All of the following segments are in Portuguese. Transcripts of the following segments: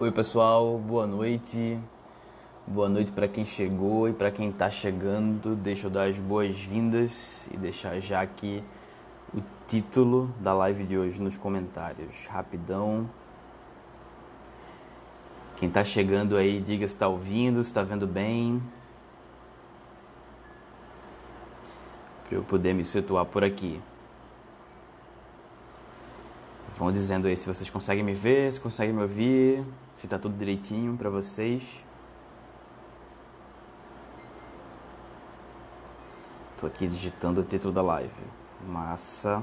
Oi pessoal, boa noite. Boa noite para quem chegou e para quem está chegando. Deixa eu dar as boas-vindas e deixar já aqui o título da live de hoje nos comentários. Rapidão. Quem está chegando aí, diga se está ouvindo, se está vendo bem. Para eu poder me situar por aqui. Vão dizendo aí se vocês conseguem me ver, se conseguem me ouvir, se está tudo direitinho para vocês. Tô aqui digitando o título da live. Massa.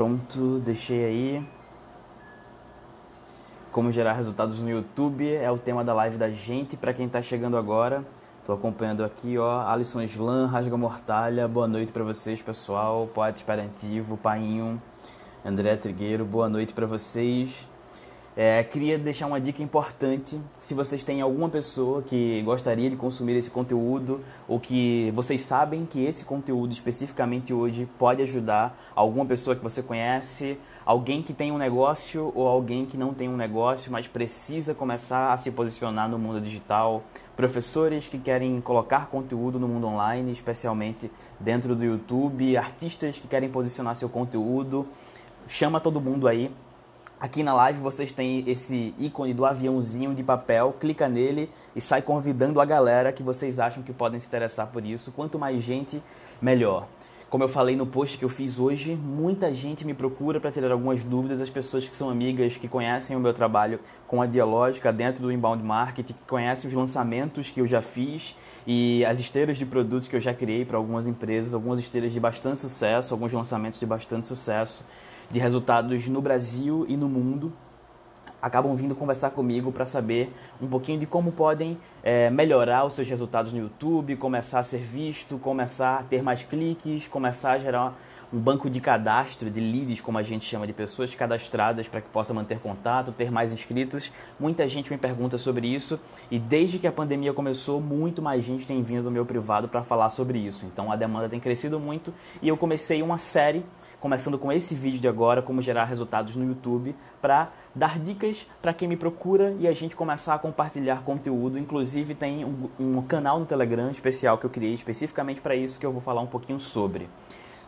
Pronto, deixei aí. Como gerar resultados no YouTube é o tema da live da gente. Para quem está chegando agora, estou acompanhando aqui, ó, Alisson Slan, Rasga Mortalha. Boa noite para vocês, pessoal. Poeta Esperantivo, Painho, André Trigueiro. Boa noite para vocês. É, queria deixar uma dica importante. Se vocês têm alguma pessoa que gostaria de consumir esse conteúdo ou que vocês sabem que esse conteúdo especificamente hoje pode ajudar alguma pessoa que você conhece, alguém que tem um negócio ou alguém que não tem um negócio, mas precisa começar a se posicionar no mundo digital, professores que querem colocar conteúdo no mundo online, especialmente dentro do YouTube, artistas que querem posicionar seu conteúdo, chama todo mundo aí Aqui na live vocês têm esse ícone do aviãozinho de papel, clica nele e sai convidando a galera que vocês acham que podem se interessar por isso. Quanto mais gente, melhor. Como eu falei no post que eu fiz hoje, muita gente me procura para tirar algumas dúvidas. As pessoas que são amigas, que conhecem o meu trabalho com a Dialógica dentro do Inbound Marketing, que conhecem os lançamentos que eu já fiz e as esteiras de produtos que eu já criei para algumas empresas, algumas esteiras de bastante sucesso, alguns lançamentos de bastante sucesso de resultados no Brasil e no mundo acabam vindo conversar comigo para saber um pouquinho de como podem é, melhorar os seus resultados no YouTube, começar a ser visto, começar a ter mais cliques, começar a gerar um banco de cadastro, de leads, como a gente chama, de pessoas cadastradas para que possa manter contato, ter mais inscritos. Muita gente me pergunta sobre isso e desde que a pandemia começou, muito mais gente tem vindo no meu privado para falar sobre isso. Então a demanda tem crescido muito e eu comecei uma série começando com esse vídeo de agora, como gerar resultados no YouTube, para dar dicas para quem me procura e a gente começar a compartilhar conteúdo. Inclusive tem um, um canal no Telegram especial que eu criei especificamente para isso que eu vou falar um pouquinho sobre.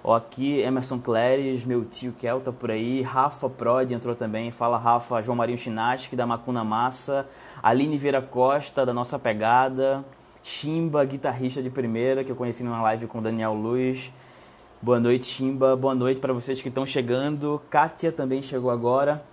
Ó, aqui Emerson Cléres, meu tio Kel tá por aí, Rafa Prod entrou também, fala Rafa, João Marinho Chinaski da Macuna Massa, Aline Vieira Costa da Nossa Pegada, Chimba, guitarrista de primeira, que eu conheci numa live com Daniel Luiz, Boa noite, Chimba. Boa noite para vocês que estão chegando. Kátia também chegou agora.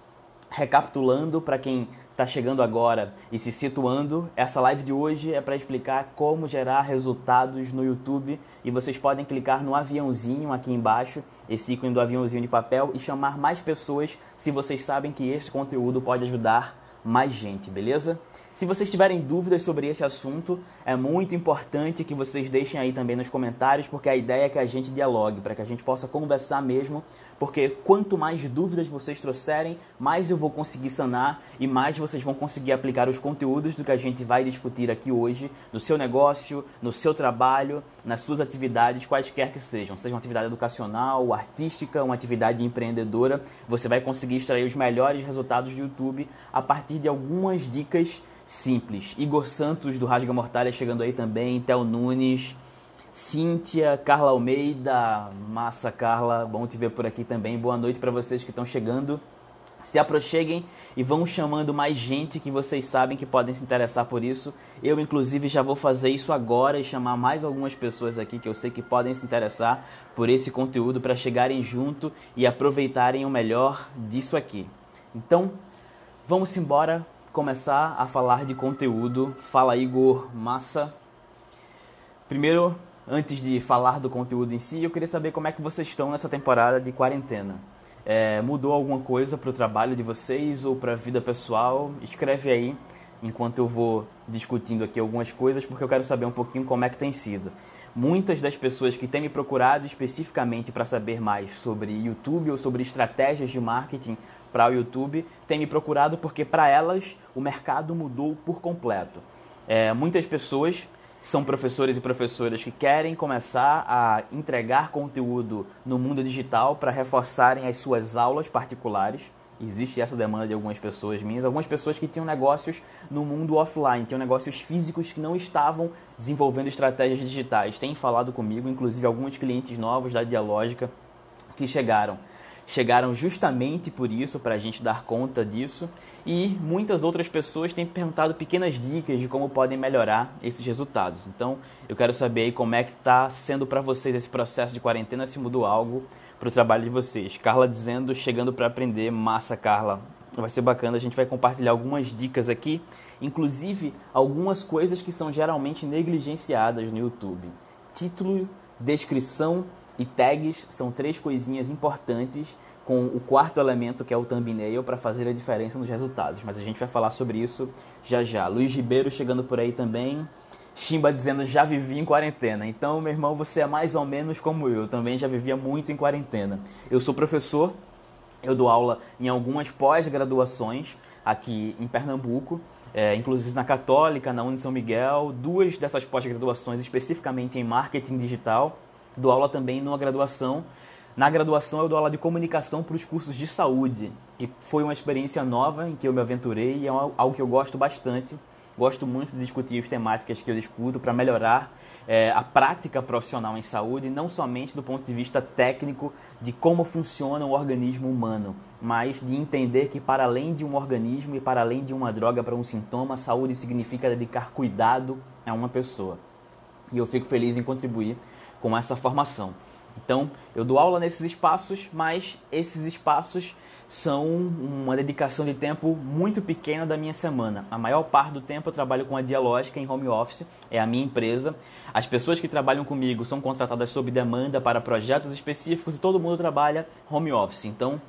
Recapitulando para quem está chegando agora e se situando, essa live de hoje é para explicar como gerar resultados no YouTube e vocês podem clicar no aviãozinho aqui embaixo, esse ícone do aviãozinho de papel e chamar mais pessoas se vocês sabem que esse conteúdo pode ajudar mais gente, beleza? Se vocês tiverem dúvidas sobre esse assunto, é muito importante que vocês deixem aí também nos comentários, porque a ideia é que a gente dialogue, para que a gente possa conversar mesmo, porque quanto mais dúvidas vocês trouxerem, mais eu vou conseguir sanar e mais vocês vão conseguir aplicar os conteúdos do que a gente vai discutir aqui hoje, no seu negócio, no seu trabalho, nas suas atividades, quaisquer que sejam, seja uma atividade educacional, artística, uma atividade empreendedora, você vai conseguir extrair os melhores resultados do YouTube a partir de algumas dicas simples. Igor Santos, do Rasga Mortalha, chegando aí também. Theo Nunes. Cíntia, Carla Almeida. Massa, Carla. Bom te ver por aqui também. Boa noite para vocês que estão chegando. Se aproxeguem e vão chamando mais gente que vocês sabem que podem se interessar por isso. Eu, inclusive, já vou fazer isso agora e chamar mais algumas pessoas aqui que eu sei que podem se interessar por esse conteúdo para chegarem junto e aproveitarem o melhor disso aqui. Então, vamos embora começar a falar de conteúdo. Fala Igor, massa. Primeiro, antes de falar do conteúdo em si, eu queria saber como é que vocês estão nessa temporada de quarentena. É, mudou alguma coisa para o trabalho de vocês ou para a vida pessoal? Escreve aí enquanto eu vou discutindo aqui algumas coisas, porque eu quero saber um pouquinho como é que tem sido. Muitas das pessoas que têm me procurado especificamente para saber mais sobre YouTube ou sobre estratégias de marketing para o YouTube têm me procurado porque para elas o mercado mudou por completo. É, muitas pessoas são professores e professoras que querem começar a entregar conteúdo no mundo digital para reforçarem as suas aulas particulares. Existe essa demanda de algumas pessoas minhas, algumas pessoas que tinham negócios no mundo offline, tinham negócios físicos que não estavam desenvolvendo estratégias digitais. Têm falado comigo, inclusive alguns clientes novos da Dialógica que chegaram chegaram justamente por isso, para a gente dar conta disso. E muitas outras pessoas têm perguntado pequenas dicas de como podem melhorar esses resultados. Então, eu quero saber aí como é que está sendo para vocês esse processo de quarentena, se mudou algo para o trabalho de vocês. Carla dizendo, chegando para aprender, massa, Carla. Vai ser bacana, a gente vai compartilhar algumas dicas aqui, inclusive algumas coisas que são geralmente negligenciadas no YouTube. Título, descrição e tags são três coisinhas importantes com o quarto elemento que é o thumbnail para fazer a diferença nos resultados. Mas a gente vai falar sobre isso já já. Luiz Ribeiro chegando por aí também. Chimba dizendo já vivi em quarentena. Então, meu irmão, você é mais ou menos como eu. Também já vivia muito em quarentena. Eu sou professor, eu dou aula em algumas pós-graduações aqui em Pernambuco. É, inclusive na Católica, na Uni São Miguel, duas dessas pós-graduações especificamente em marketing digital dou aula também numa graduação. Na graduação eu dou aula de comunicação para os cursos de saúde, que foi uma experiência nova em que eu me aventurei e é algo que eu gosto bastante. Gosto muito de discutir as temáticas que eu discuto para melhorar é, a prática profissional em saúde, não somente do ponto de vista técnico de como funciona o organismo humano, mas de entender que para além de um organismo e para além de uma droga para um sintoma, saúde significa dedicar cuidado a uma pessoa. E eu fico feliz em contribuir com essa formação. Então, eu dou aula nesses espaços, mas esses espaços são uma dedicação de tempo muito pequena da minha semana. A maior parte do tempo eu trabalho com a Dialógica em home office, é a minha empresa. As pessoas que trabalham comigo são contratadas sob demanda para projetos específicos e todo mundo trabalha home office. Então,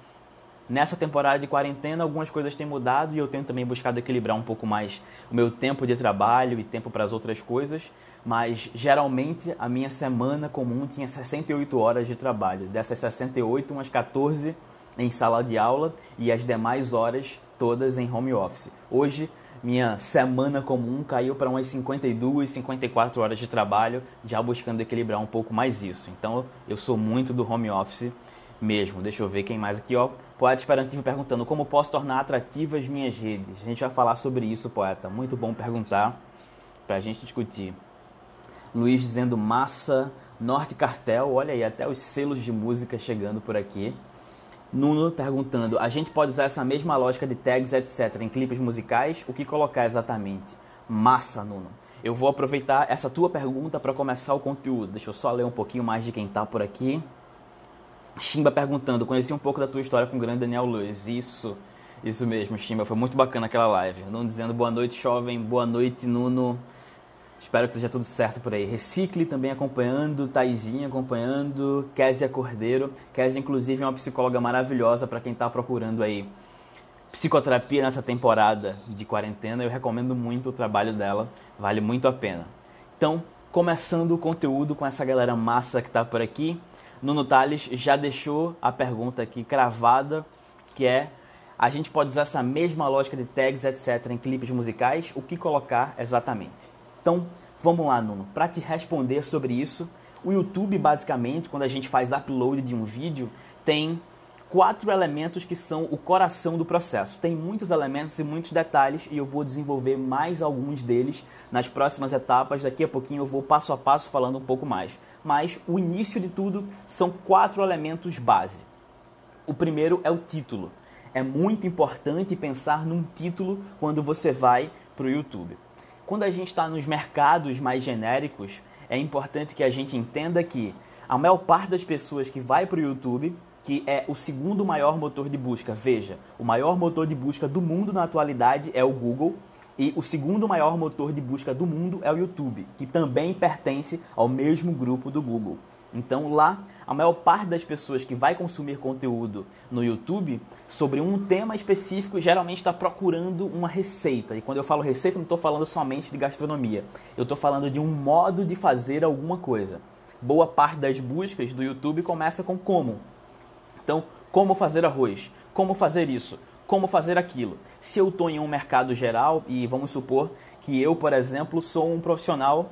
nessa temporada de quarentena, algumas coisas têm mudado e eu tenho também buscado equilibrar um pouco mais o meu tempo de trabalho e tempo para as outras coisas mas geralmente a minha semana comum tinha 68 horas de trabalho. Dessas 68, umas 14 em sala de aula e as demais horas todas em home office. Hoje, minha semana comum caiu para umas 52, 54 horas de trabalho, já buscando equilibrar um pouco mais isso. Então, eu sou muito do home office mesmo. Deixa eu ver quem mais aqui, ó. Poeta Esperantivo perguntando como posso tornar atrativas minhas redes. A gente vai falar sobre isso, poeta. Muito bom perguntar para a gente discutir. Luiz dizendo massa, Norte Cartel, olha aí, até os selos de música chegando por aqui. Nuno perguntando: a gente pode usar essa mesma lógica de tags, etc., em clipes musicais? O que colocar exatamente? Massa, Nuno. Eu vou aproveitar essa tua pergunta para começar o conteúdo. Deixa eu só ler um pouquinho mais de quem tá por aqui. Chimba perguntando: conheci um pouco da tua história com o grande Daniel Luz. Isso, isso mesmo, Chimba. Foi muito bacana aquela live. Nuno dizendo boa noite, jovem. Boa noite, Nuno. Espero que esteja tudo certo por aí. Recicle também acompanhando, Taizinha acompanhando, Késia Cordeiro. Késia, inclusive, é uma psicóloga maravilhosa para quem está procurando aí psicoterapia nessa temporada de quarentena. Eu recomendo muito o trabalho dela, vale muito a pena. Então, começando o conteúdo com essa galera massa que está por aqui. Nuno Tales já deixou a pergunta aqui cravada, que é a gente pode usar essa mesma lógica de tags, etc., em clipes musicais? O que colocar exatamente? Então, vamos lá, Nuno. Para te responder sobre isso, o YouTube, basicamente, quando a gente faz upload de um vídeo, tem quatro elementos que são o coração do processo. Tem muitos elementos e muitos detalhes e eu vou desenvolver mais alguns deles nas próximas etapas. Daqui a pouquinho eu vou passo a passo falando um pouco mais. Mas o início de tudo são quatro elementos base. O primeiro é o título. É muito importante pensar num título quando você vai para o YouTube. Quando a gente está nos mercados mais genéricos, é importante que a gente entenda que a maior parte das pessoas que vai para o YouTube, que é o segundo maior motor de busca, veja, o maior motor de busca do mundo na atualidade é o Google, e o segundo maior motor de busca do mundo é o YouTube, que também pertence ao mesmo grupo do Google. Então lá, a maior parte das pessoas que vai consumir conteúdo no YouTube sobre um tema específico geralmente está procurando uma receita. E quando eu falo receita, não estou falando somente de gastronomia. Eu estou falando de um modo de fazer alguma coisa. Boa parte das buscas do YouTube começa com como. Então, como fazer arroz? Como fazer isso? Como fazer aquilo? Se eu estou em um mercado geral e vamos supor que eu, por exemplo, sou um profissional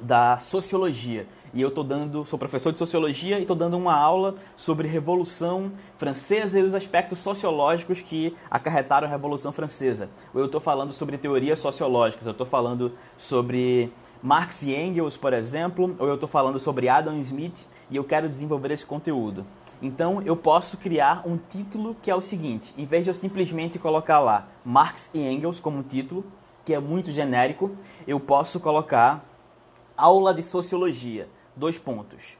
da sociologia e eu estou dando, sou professor de sociologia e estou dando uma aula sobre Revolução Francesa e os aspectos sociológicos que acarretaram a Revolução Francesa. Ou eu estou falando sobre teorias sociológicas, eu estou falando sobre Marx e Engels, por exemplo, ou eu estou falando sobre Adam Smith e eu quero desenvolver esse conteúdo. Então eu posso criar um título que é o seguinte: em vez de eu simplesmente colocar lá Marx e Engels como título, que é muito genérico, eu posso colocar aula de sociologia dois pontos.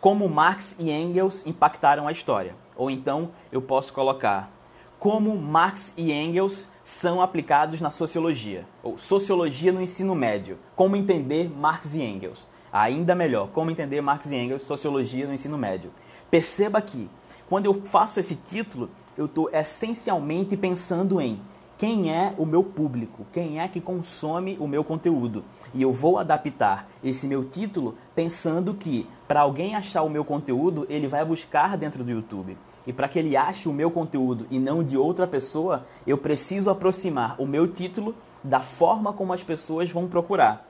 Como Marx e Engels impactaram a história. Ou então eu posso colocar como Marx e Engels são aplicados na sociologia. Ou sociologia no ensino médio. Como entender Marx e Engels. Ainda melhor, como entender Marx e Engels, sociologia no ensino médio. Perceba que, quando eu faço esse título, eu estou essencialmente pensando em quem é o meu público, quem é que consome o meu conteúdo. E eu vou adaptar esse meu título pensando que para alguém achar o meu conteúdo, ele vai buscar dentro do YouTube. E para que ele ache o meu conteúdo e não de outra pessoa, eu preciso aproximar o meu título da forma como as pessoas vão procurar.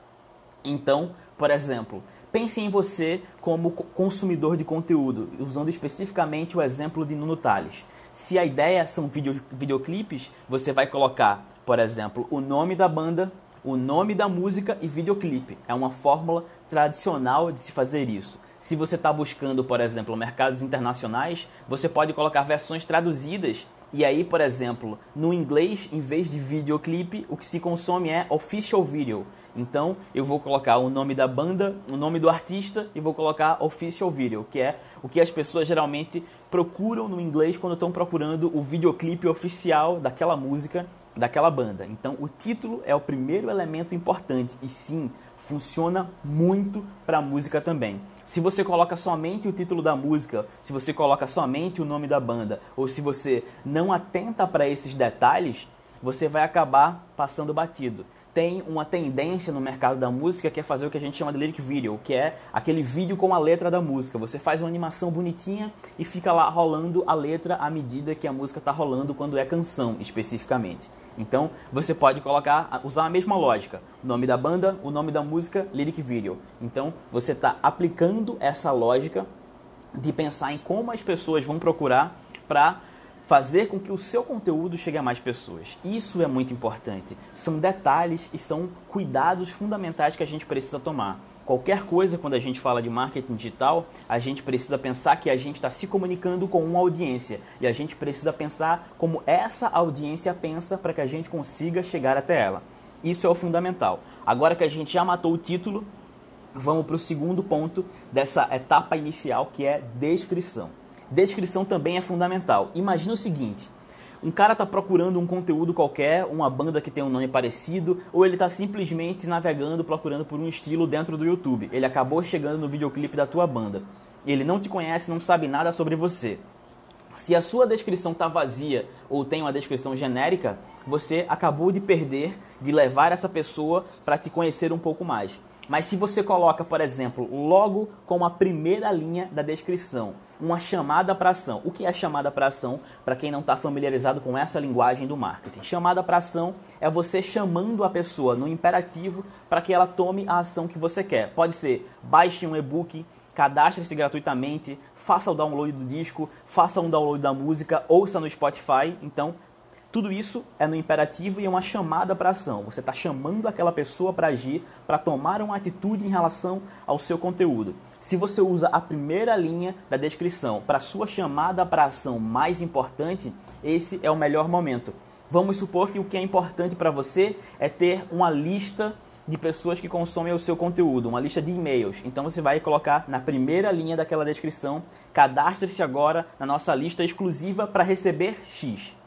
Então, por exemplo, pense em você como consumidor de conteúdo, usando especificamente o exemplo de Nuno Tales. Se a ideia são video, videoclipes, você vai colocar, por exemplo, o nome da banda, o nome da música e videoclipe. É uma fórmula tradicional de se fazer isso. Se você está buscando, por exemplo, mercados internacionais, você pode colocar versões traduzidas e aí, por exemplo, no inglês, em vez de videoclipe, o que se consome é official video. Então, eu vou colocar o nome da banda, o nome do artista e vou colocar official video, que é o que as pessoas geralmente procuram no inglês quando estão procurando o videoclipe oficial daquela música, daquela banda. Então, o título é o primeiro elemento importante e sim, funciona muito para música também. Se você coloca somente o título da música, se você coloca somente o nome da banda, ou se você não atenta para esses detalhes, você vai acabar passando batido tem uma tendência no mercado da música que é fazer o que a gente chama de lyric video, que é aquele vídeo com a letra da música. Você faz uma animação bonitinha e fica lá rolando a letra à medida que a música está rolando quando é canção, especificamente. Então, você pode colocar, usar a mesma lógica. Nome da banda, o nome da música, lyric video. Então, você está aplicando essa lógica de pensar em como as pessoas vão procurar para fazer com que o seu conteúdo chegue a mais pessoas. Isso é muito importante. São detalhes e são cuidados fundamentais que a gente precisa tomar. Qualquer coisa, quando a gente fala de marketing digital, a gente precisa pensar que a gente está se comunicando com uma audiência e a gente precisa pensar como essa audiência pensa para que a gente consiga chegar até ela. Isso é o fundamental. Agora que a gente já matou o título, vamos para o segundo ponto dessa etapa inicial que é descrição. Descrição também é fundamental. Imagina o seguinte: um cara está procurando um conteúdo qualquer, uma banda que tem um nome parecido, ou ele está simplesmente navegando procurando por um estilo dentro do YouTube. Ele acabou chegando no videoclipe da tua banda. Ele não te conhece, não sabe nada sobre você. Se a sua descrição está vazia ou tem uma descrição genérica, você acabou de perder de levar essa pessoa para te conhecer um pouco mais. Mas se você coloca, por exemplo, logo como a primeira linha da descrição, uma chamada para ação. O que é chamada para ação para quem não está familiarizado com essa linguagem do marketing? Chamada para ação é você chamando a pessoa no imperativo para que ela tome a ação que você quer. Pode ser baixe um e-book, cadastre-se gratuitamente, faça o download do disco, faça um download da música, ouça no Spotify. Então, tudo isso é no imperativo e é uma chamada para ação. Você está chamando aquela pessoa para agir, para tomar uma atitude em relação ao seu conteúdo. Se você usa a primeira linha da descrição para sua chamada para ação mais importante, esse é o melhor momento. Vamos supor que o que é importante para você é ter uma lista de pessoas que consomem o seu conteúdo, uma lista de e-mails. Então você vai colocar na primeira linha daquela descrição: cadastre-se agora na nossa lista exclusiva para receber X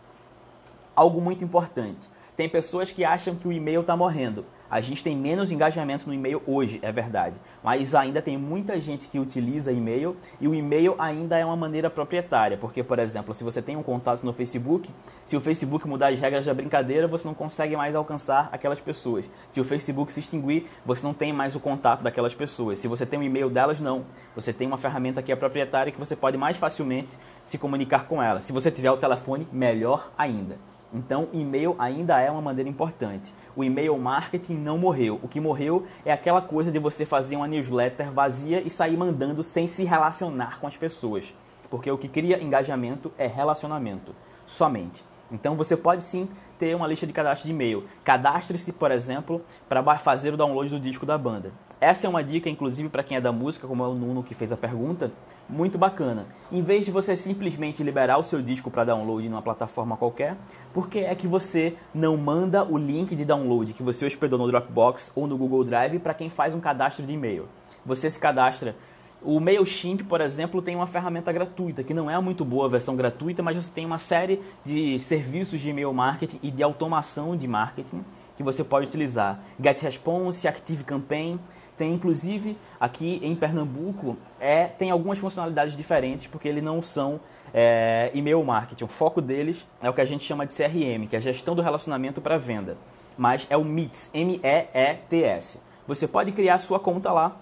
algo muito importante. Tem pessoas que acham que o e-mail está morrendo. A gente tem menos engajamento no e-mail hoje, é verdade. Mas ainda tem muita gente que utiliza e-mail e o e-mail ainda é uma maneira proprietária. Porque, por exemplo, se você tem um contato no Facebook, se o Facebook mudar as regras da brincadeira, você não consegue mais alcançar aquelas pessoas. Se o Facebook se extinguir, você não tem mais o contato daquelas pessoas. Se você tem um e-mail delas, não. Você tem uma ferramenta que é proprietária que você pode mais facilmente se comunicar com ela. Se você tiver o telefone, melhor ainda. Então, e-mail ainda é uma maneira importante. O e-mail marketing não morreu. O que morreu é aquela coisa de você fazer uma newsletter vazia e sair mandando sem se relacionar com as pessoas. Porque o que cria engajamento é relacionamento, somente. Então você pode sim ter uma lista de cadastro de e-mail. Cadastre-se, por exemplo, para fazer o download do disco da banda. Essa é uma dica, inclusive, para quem é da música, como é o Nuno que fez a pergunta, muito bacana. Em vez de você simplesmente liberar o seu disco para download numa plataforma qualquer, por que é que você não manda o link de download que você hospedou no Dropbox ou no Google Drive para quem faz um cadastro de e-mail? Você se cadastra o MailChimp, por exemplo, tem uma ferramenta gratuita, que não é muito boa a versão gratuita, mas você tem uma série de serviços de e-mail marketing e de automação de marketing que você pode utilizar. GetResponse, ActiveCampaign, tem inclusive aqui em Pernambuco é tem algumas funcionalidades diferentes porque eles não são é, e-mail marketing. O foco deles é o que a gente chama de CRM, que é a gestão do relacionamento para venda. Mas é o MITS, M-E-E-T-S. Você pode criar sua conta lá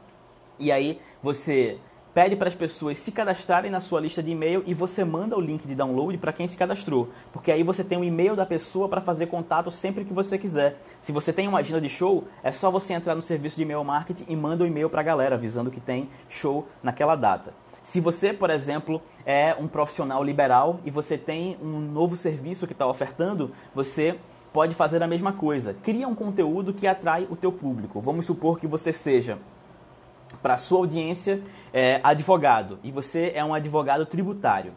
e aí você pede para as pessoas se cadastrarem na sua lista de e-mail e você manda o link de download para quem se cadastrou, porque aí você tem o e-mail da pessoa para fazer contato sempre que você quiser. Se você tem uma agenda de show, é só você entrar no serviço de e-mail marketing e manda o um e-mail para a galera avisando que tem show naquela data. Se você, por exemplo, é um profissional liberal e você tem um novo serviço que está ofertando, você pode fazer a mesma coisa. Cria um conteúdo que atrai o teu público. Vamos supor que você seja para sua audiência é, advogado e você é um advogado tributário.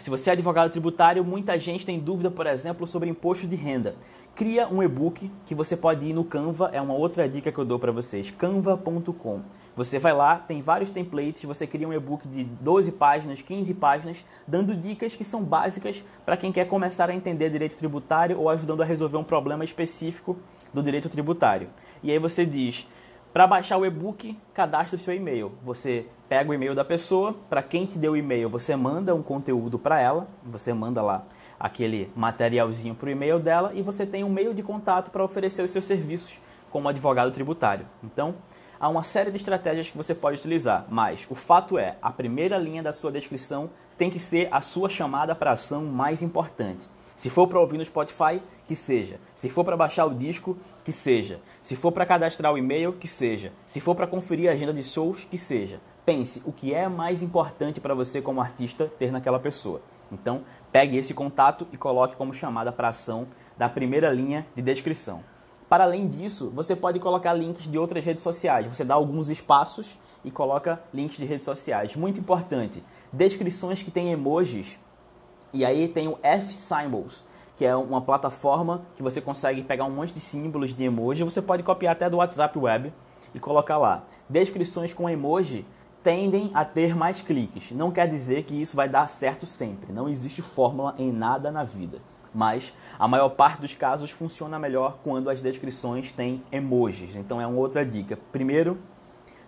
Se você é advogado tributário, muita gente tem dúvida, por exemplo, sobre imposto de renda. Cria um e-book que você pode ir no Canva, é uma outra dica que eu dou para vocês, canva.com. Você vai lá, tem vários templates, você cria um e-book de 12 páginas, 15 páginas, dando dicas que são básicas para quem quer começar a entender direito tributário ou ajudando a resolver um problema específico do direito tributário. E aí você diz, para baixar o e-book, cadastre seu e-mail. Você pega o e-mail da pessoa, para quem te deu o e-mail, você manda um conteúdo para ela, você manda lá aquele materialzinho para o e-mail dela e você tem um meio de contato para oferecer os seus serviços como advogado tributário. Então, há uma série de estratégias que você pode utilizar, mas o fato é, a primeira linha da sua descrição tem que ser a sua chamada para ação mais importante. Se for para ouvir no Spotify, que seja. Se for para baixar o disco, que seja. Se for para cadastrar o e-mail, que seja. Se for para conferir a agenda de shows, que seja. Pense o que é mais importante para você como artista ter naquela pessoa. Então, pegue esse contato e coloque como chamada para ação da primeira linha de descrição. Para além disso, você pode colocar links de outras redes sociais. Você dá alguns espaços e coloca links de redes sociais. Muito importante, descrições que têm emojis. E aí tem o F-Symbols que é uma plataforma que você consegue pegar um monte de símbolos de emoji. Você pode copiar até do WhatsApp Web e colocar lá. Descrições com emoji tendem a ter mais cliques. Não quer dizer que isso vai dar certo sempre. Não existe fórmula em nada na vida. Mas a maior parte dos casos funciona melhor quando as descrições têm emojis. Então é uma outra dica. Primeiro,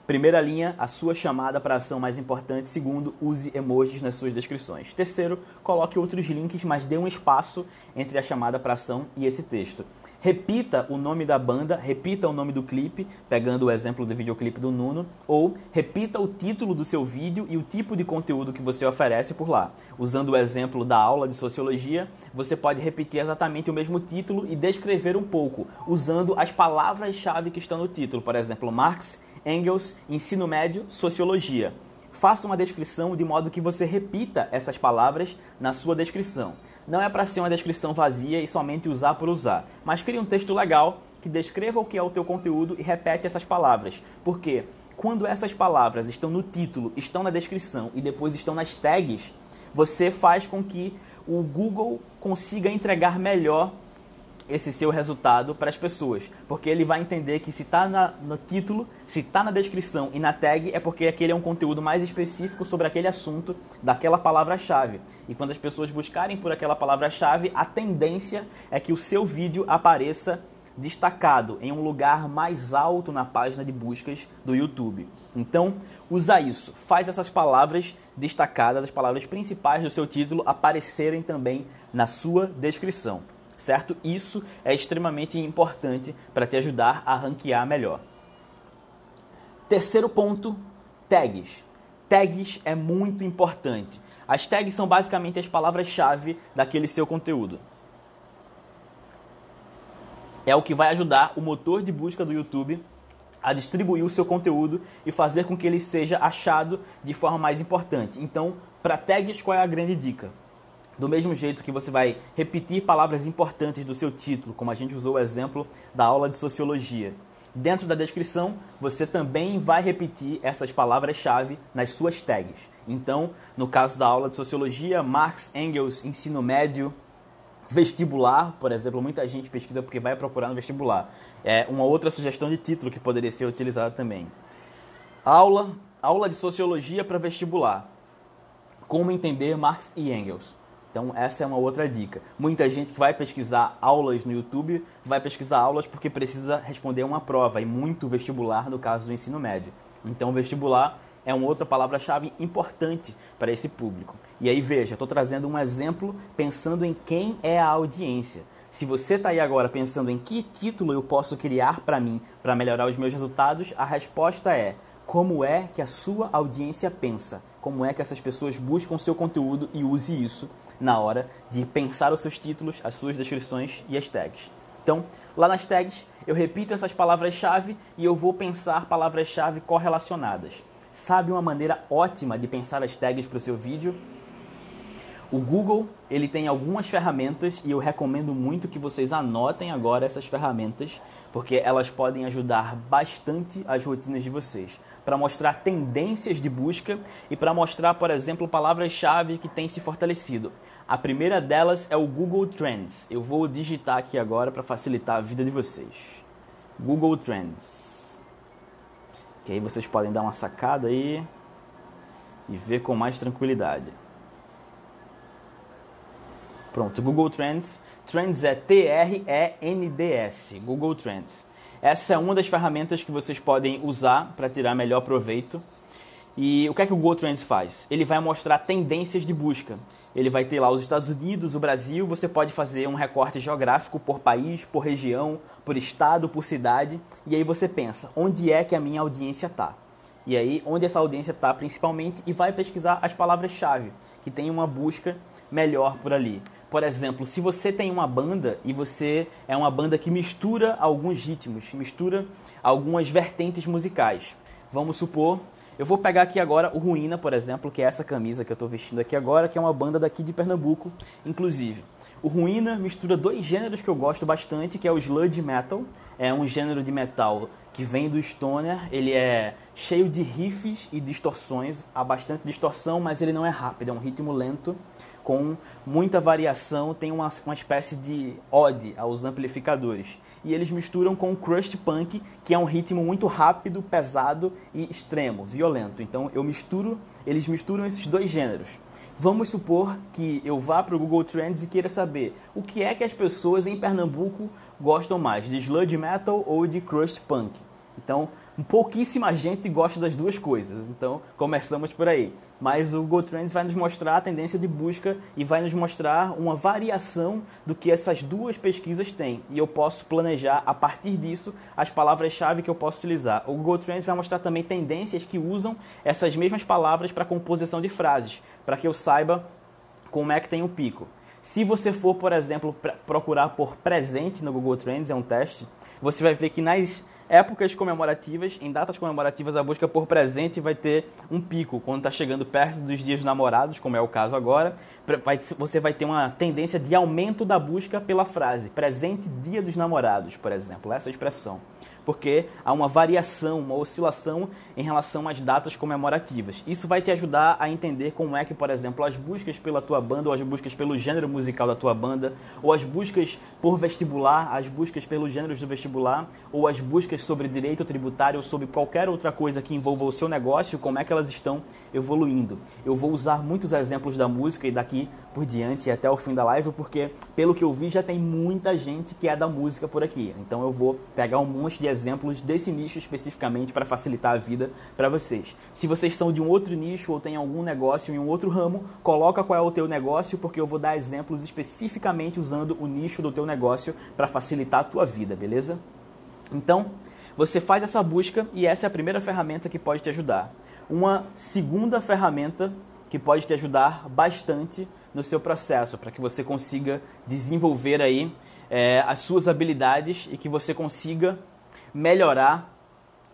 Primeira linha, a sua chamada para ação mais importante. Segundo, use emojis nas suas descrições. Terceiro, coloque outros links, mas dê um espaço entre a chamada para ação e esse texto. Repita o nome da banda, repita o nome do clipe, pegando o exemplo do videoclipe do Nuno, ou repita o título do seu vídeo e o tipo de conteúdo que você oferece por lá. Usando o exemplo da aula de sociologia, você pode repetir exatamente o mesmo título e descrever um pouco, usando as palavras-chave que estão no título. Por exemplo, Marx Engels, ensino médio, sociologia. Faça uma descrição de modo que você repita essas palavras na sua descrição. Não é para ser uma descrição vazia e somente usar por usar, mas crie um texto legal que descreva o que é o teu conteúdo e repete essas palavras. Porque quando essas palavras estão no título, estão na descrição e depois estão nas tags, você faz com que o Google consiga entregar melhor esse seu resultado para as pessoas, porque ele vai entender que se está no título, se está na descrição e na tag é porque aquele é um conteúdo mais específico sobre aquele assunto daquela palavra-chave. E quando as pessoas buscarem por aquela palavra-chave, a tendência é que o seu vídeo apareça destacado em um lugar mais alto na página de buscas do YouTube. Então, usa isso, faz essas palavras destacadas, as palavras principais do seu título aparecerem também na sua descrição certo? Isso é extremamente importante para te ajudar a ranquear melhor. Terceiro ponto, tags. Tags é muito importante. As tags são basicamente as palavras-chave daquele seu conteúdo. É o que vai ajudar o motor de busca do YouTube a distribuir o seu conteúdo e fazer com que ele seja achado de forma mais importante. Então, para tags, qual é a grande dica? Do mesmo jeito que você vai repetir palavras importantes do seu título, como a gente usou o exemplo da aula de sociologia. Dentro da descrição, você também vai repetir essas palavras-chave nas suas tags. Então, no caso da aula de sociologia, Marx, Engels, ensino médio, vestibular, por exemplo, muita gente pesquisa porque vai procurar no vestibular. É uma outra sugestão de título que poderia ser utilizada também. Aula, aula de sociologia para vestibular. Como entender Marx e Engels. Então, essa é uma outra dica. Muita gente que vai pesquisar aulas no YouTube vai pesquisar aulas porque precisa responder uma prova, e muito vestibular no caso do ensino médio. Então, vestibular é uma outra palavra-chave importante para esse público. E aí, veja, estou trazendo um exemplo pensando em quem é a audiência. Se você está aí agora pensando em que título eu posso criar para mim para melhorar os meus resultados, a resposta é como é que a sua audiência pensa, como é que essas pessoas buscam seu conteúdo e use isso na hora de pensar os seus títulos, as suas descrições e as tags. Então, lá nas tags, eu repito essas palavras-chave e eu vou pensar palavras-chave correlacionadas. Sabe uma maneira ótima de pensar as tags para o seu vídeo? O Google ele tem algumas ferramentas e eu recomendo muito que vocês anotem agora essas ferramentas, porque elas podem ajudar bastante as rotinas de vocês, para mostrar tendências de busca e para mostrar, por exemplo, palavras-chave que têm se fortalecido. A primeira delas é o Google Trends. Eu vou digitar aqui agora para facilitar a vida de vocês. Google Trends. Que aí vocês podem dar uma sacada aí e ver com mais tranquilidade. Pronto, Google Trends. Trends é T-R-E-N-D-S, Google Trends. Essa é uma das ferramentas que vocês podem usar para tirar melhor proveito. E o que é que o Google Trends faz? Ele vai mostrar tendências de busca. Ele vai ter lá os Estados Unidos, o Brasil, você pode fazer um recorte geográfico por país, por região, por estado, por cidade, e aí você pensa, onde é que a minha audiência está? E aí, onde essa audiência está principalmente, e vai pesquisar as palavras-chave, que tem uma busca melhor por ali. Por exemplo, se você tem uma banda e você é uma banda que mistura alguns ritmos, mistura algumas vertentes musicais. Vamos supor, eu vou pegar aqui agora o Ruína, por exemplo, que é essa camisa que eu estou vestindo aqui agora, que é uma banda daqui de Pernambuco, inclusive. O Ruína mistura dois gêneros que eu gosto bastante, que é o sludge metal, é um gênero de metal que vem do stoner, ele é cheio de riffs e distorções, há bastante distorção, mas ele não é rápido, é um ritmo lento com muita variação, tem uma, uma espécie de ode aos amplificadores. E eles misturam com o crust punk, que é um ritmo muito rápido, pesado e extremo, violento. Então eu misturo, eles misturam esses dois gêneros. Vamos supor que eu vá para o Google Trends e queira saber o que é que as pessoas em Pernambuco gostam mais, de sludge metal ou de crust punk. Então, pouquíssima gente gosta das duas coisas. Então, começamos por aí. Mas o GoTrends vai nos mostrar a tendência de busca e vai nos mostrar uma variação do que essas duas pesquisas têm. E eu posso planejar a partir disso as palavras-chave que eu posso utilizar. O GoTrends vai mostrar também tendências que usam essas mesmas palavras para composição de frases, para que eu saiba como é que tem o pico. Se você for, por exemplo, procurar por presente no Google Trends, é um teste, você vai ver que nas épocas comemorativas, em datas comemorativas, a busca por presente vai ter um pico. Quando está chegando perto dos dias dos namorados, como é o caso agora, você vai ter uma tendência de aumento da busca pela frase presente dia dos namorados, por exemplo, essa expressão. Porque há uma variação, uma oscilação em relação às datas comemorativas. Isso vai te ajudar a entender como é que, por exemplo, as buscas pela tua banda, ou as buscas pelo gênero musical da tua banda, ou as buscas por vestibular, as buscas pelos gêneros do vestibular, ou as buscas sobre direito tributário ou sobre qualquer outra coisa que envolva o seu negócio, como é que elas estão evoluindo. Eu vou usar muitos exemplos da música e daqui por diante até o fim da live, porque pelo que eu vi já tem muita gente que é da música por aqui. Então eu vou pegar um monte de exemplos desse nicho especificamente para facilitar a vida para vocês. Se vocês são de um outro nicho ou têm algum negócio em um outro ramo, coloca qual é o teu negócio, porque eu vou dar exemplos especificamente usando o nicho do teu negócio para facilitar a tua vida, beleza? Então, você faz essa busca e essa é a primeira ferramenta que pode te ajudar. Uma segunda ferramenta que pode te ajudar bastante no seu processo, para que você consiga desenvolver aí é, as suas habilidades e que você consiga melhorar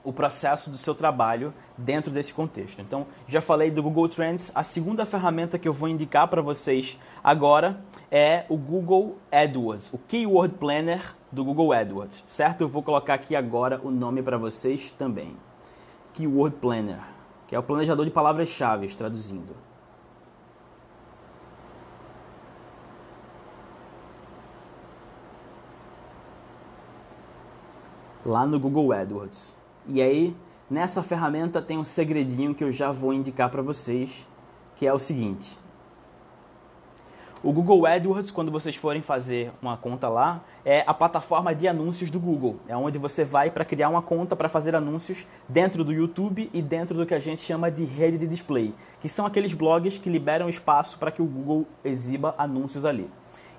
o processo do seu trabalho dentro desse contexto. Então, já falei do Google Trends. A segunda ferramenta que eu vou indicar para vocês agora é o Google AdWords, o Keyword Planner do Google AdWords, certo? Eu vou colocar aqui agora o nome para vocês também. Keyword Planner, que é o planejador de palavras-chave, traduzindo. Lá no Google AdWords. E aí, nessa ferramenta tem um segredinho que eu já vou indicar para vocês, que é o seguinte. O Google AdWords, quando vocês forem fazer uma conta lá, é a plataforma de anúncios do Google. É onde você vai para criar uma conta para fazer anúncios dentro do YouTube e dentro do que a gente chama de rede de display, que são aqueles blogs que liberam espaço para que o Google exiba anúncios ali.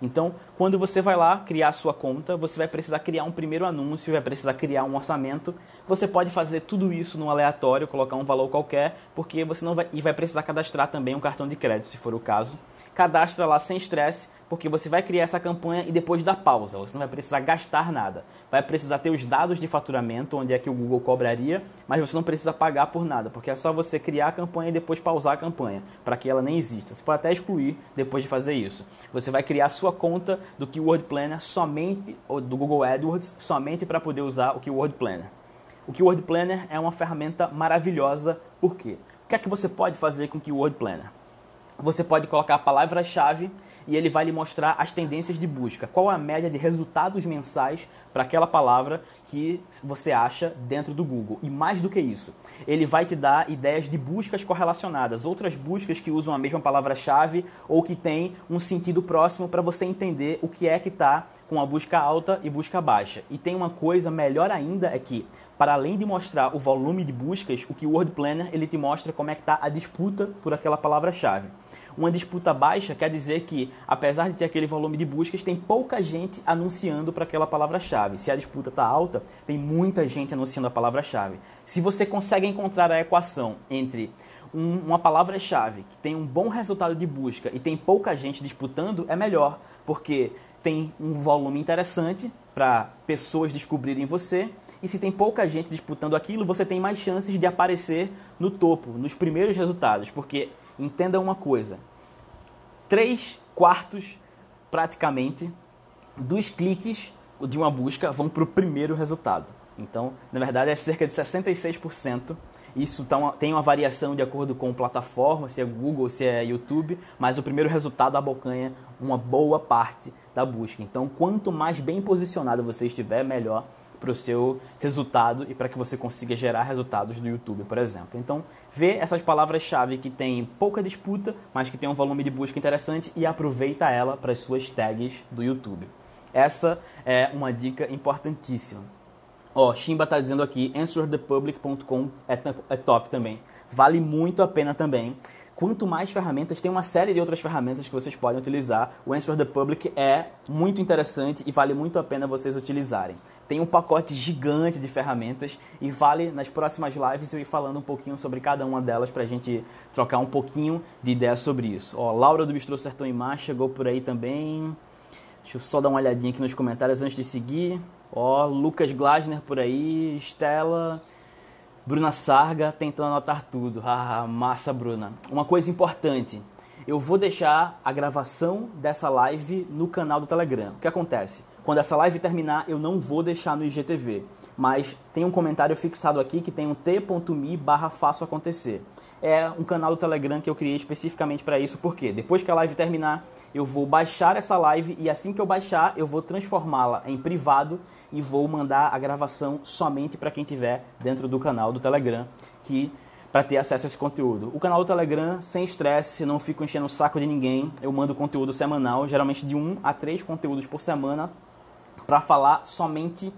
Então, quando você vai lá criar a sua conta, você vai precisar criar um primeiro anúncio, vai precisar criar um orçamento. Você pode fazer tudo isso no aleatório, colocar um valor qualquer, porque você não vai e vai precisar cadastrar também um cartão de crédito, se for o caso. Cadastra lá sem estresse porque você vai criar essa campanha e depois dá pausa, você não vai precisar gastar nada. Vai precisar ter os dados de faturamento, onde é que o Google cobraria, mas você não precisa pagar por nada, porque é só você criar a campanha e depois pausar a campanha, para que ela nem exista. Você pode até excluir depois de fazer isso. Você vai criar a sua conta do Keyword Planner somente, ou do Google AdWords, somente para poder usar o Keyword Planner. O Keyword Planner é uma ferramenta maravilhosa, por quê? O que é que você pode fazer com o Keyword Planner? Você pode colocar a palavra-chave e ele vai lhe mostrar as tendências de busca. Qual a média de resultados mensais para aquela palavra que você acha dentro do Google. E mais do que isso, ele vai te dar ideias de buscas correlacionadas, outras buscas que usam a mesma palavra-chave ou que têm um sentido próximo para você entender o que é que está com a busca alta e busca baixa. E tem uma coisa melhor ainda é que, para além de mostrar o volume de buscas, o Keyword Planner ele te mostra como é que está a disputa por aquela palavra-chave. Uma disputa baixa quer dizer que, apesar de ter aquele volume de buscas, tem pouca gente anunciando para aquela palavra-chave. Se a disputa está alta, tem muita gente anunciando a palavra-chave. Se você consegue encontrar a equação entre um, uma palavra-chave que tem um bom resultado de busca e tem pouca gente disputando, é melhor, porque tem um volume interessante para pessoas descobrirem você. E se tem pouca gente disputando aquilo, você tem mais chances de aparecer no topo, nos primeiros resultados, porque Entenda uma coisa: três quartos, praticamente, dos cliques de uma busca vão para o primeiro resultado. Então, na verdade, é cerca de 66%. Isso tá tem uma variação de acordo com plataforma, se é Google, se é YouTube, mas o primeiro resultado abocanha uma boa parte da busca. Então, quanto mais bem posicionado você estiver, melhor para o seu resultado e para que você consiga gerar resultados no YouTube, por exemplo. Então, vê essas palavras-chave que tem pouca disputa, mas que tem um volume de busca interessante e aproveita ela para as suas tags do YouTube. Essa é uma dica importantíssima. Ó, oh, Shimba está dizendo aqui, answerthepublic.com é, é top também. Vale muito a pena também. Quanto mais ferramentas, tem uma série de outras ferramentas que vocês podem utilizar. O Answer the Public é muito interessante e vale muito a pena vocês utilizarem. Tem um pacote gigante de ferramentas e vale nas próximas lives eu ir falando um pouquinho sobre cada uma delas para a gente trocar um pouquinho de ideia sobre isso. Ó, Laura do Bistrô Sertão e Mar chegou por aí também. Deixa eu só dar uma olhadinha aqui nos comentários antes de seguir. Ó, Lucas Glasner por aí, Estela, Bruna Sarga tentando anotar tudo. Haha, massa, Bruna. Uma coisa importante. Eu vou deixar a gravação dessa live no canal do Telegram. O que acontece? Quando essa live terminar, eu não vou deixar no IGTV, mas tem um comentário fixado aqui que tem um t.me barra faço acontecer. É um canal do Telegram que eu criei especificamente para isso, porque depois que a live terminar, eu vou baixar essa live e assim que eu baixar, eu vou transformá-la em privado e vou mandar a gravação somente para quem tiver dentro do canal do Telegram, que para ter acesso a esse conteúdo. O canal do Telegram, sem estresse, não fico enchendo o saco de ninguém. Eu mando conteúdo semanal, geralmente de um a três conteúdos por semana, para falar somente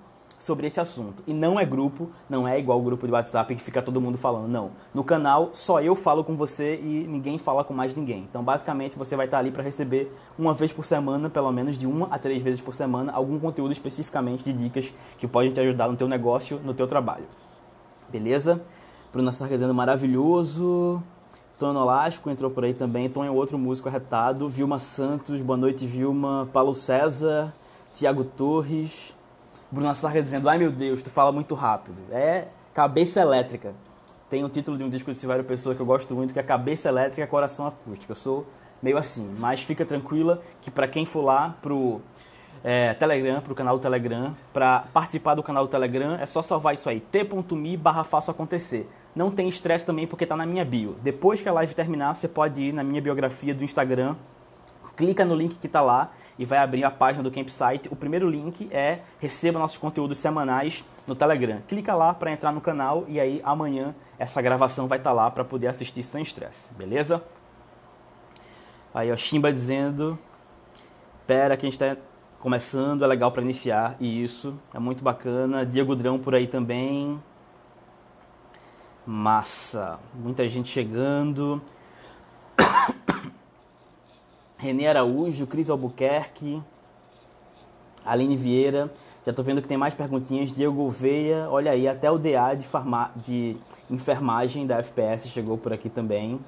sobre esse assunto. E não é grupo, não é igual o grupo de WhatsApp que fica todo mundo falando, não. No canal, só eu falo com você e ninguém fala com mais ninguém. Então, basicamente, você vai estar ali para receber uma vez por semana, pelo menos de uma a três vezes por semana, algum conteúdo especificamente de dicas que podem te ajudar no teu negócio, no teu trabalho. Beleza? Bruna Sarca dizendo maravilhoso. Tono Elástico entrou por aí também. Tom é outro músico arretado. Vilma Santos, boa noite, Vilma. Paulo César, Tiago Torres. Bruna Sarca dizendo, ai meu Deus, tu fala muito rápido. É Cabeça Elétrica. Tem o título de um disco de Silvério Pessoa que eu gosto muito, que é Cabeça Elétrica, Coração Acústico. Eu sou meio assim, mas fica tranquila que para quem for lá pro é, Telegram, para o canal do Telegram. Para participar do canal do Telegram é só salvar isso aí, t.me barra faço acontecer. Não tem estresse também porque está na minha bio. Depois que a live terminar, você pode ir na minha biografia do Instagram, clica no link que está lá e vai abrir a página do Campsite. O primeiro link é receba nossos conteúdos semanais no Telegram. Clica lá para entrar no canal e aí amanhã essa gravação vai estar tá lá para poder assistir sem estresse, beleza? Aí o Chimba dizendo, pera que a gente está começando, é legal para iniciar e isso é muito bacana. Diego Drão por aí também. Massa, muita gente chegando. Renê Araújo, Cris Albuquerque, Aline Vieira. Já estou vendo que tem mais perguntinhas. Diego Gouveia, olha aí, até o DA de, farma... de enfermagem da FPS chegou por aqui também.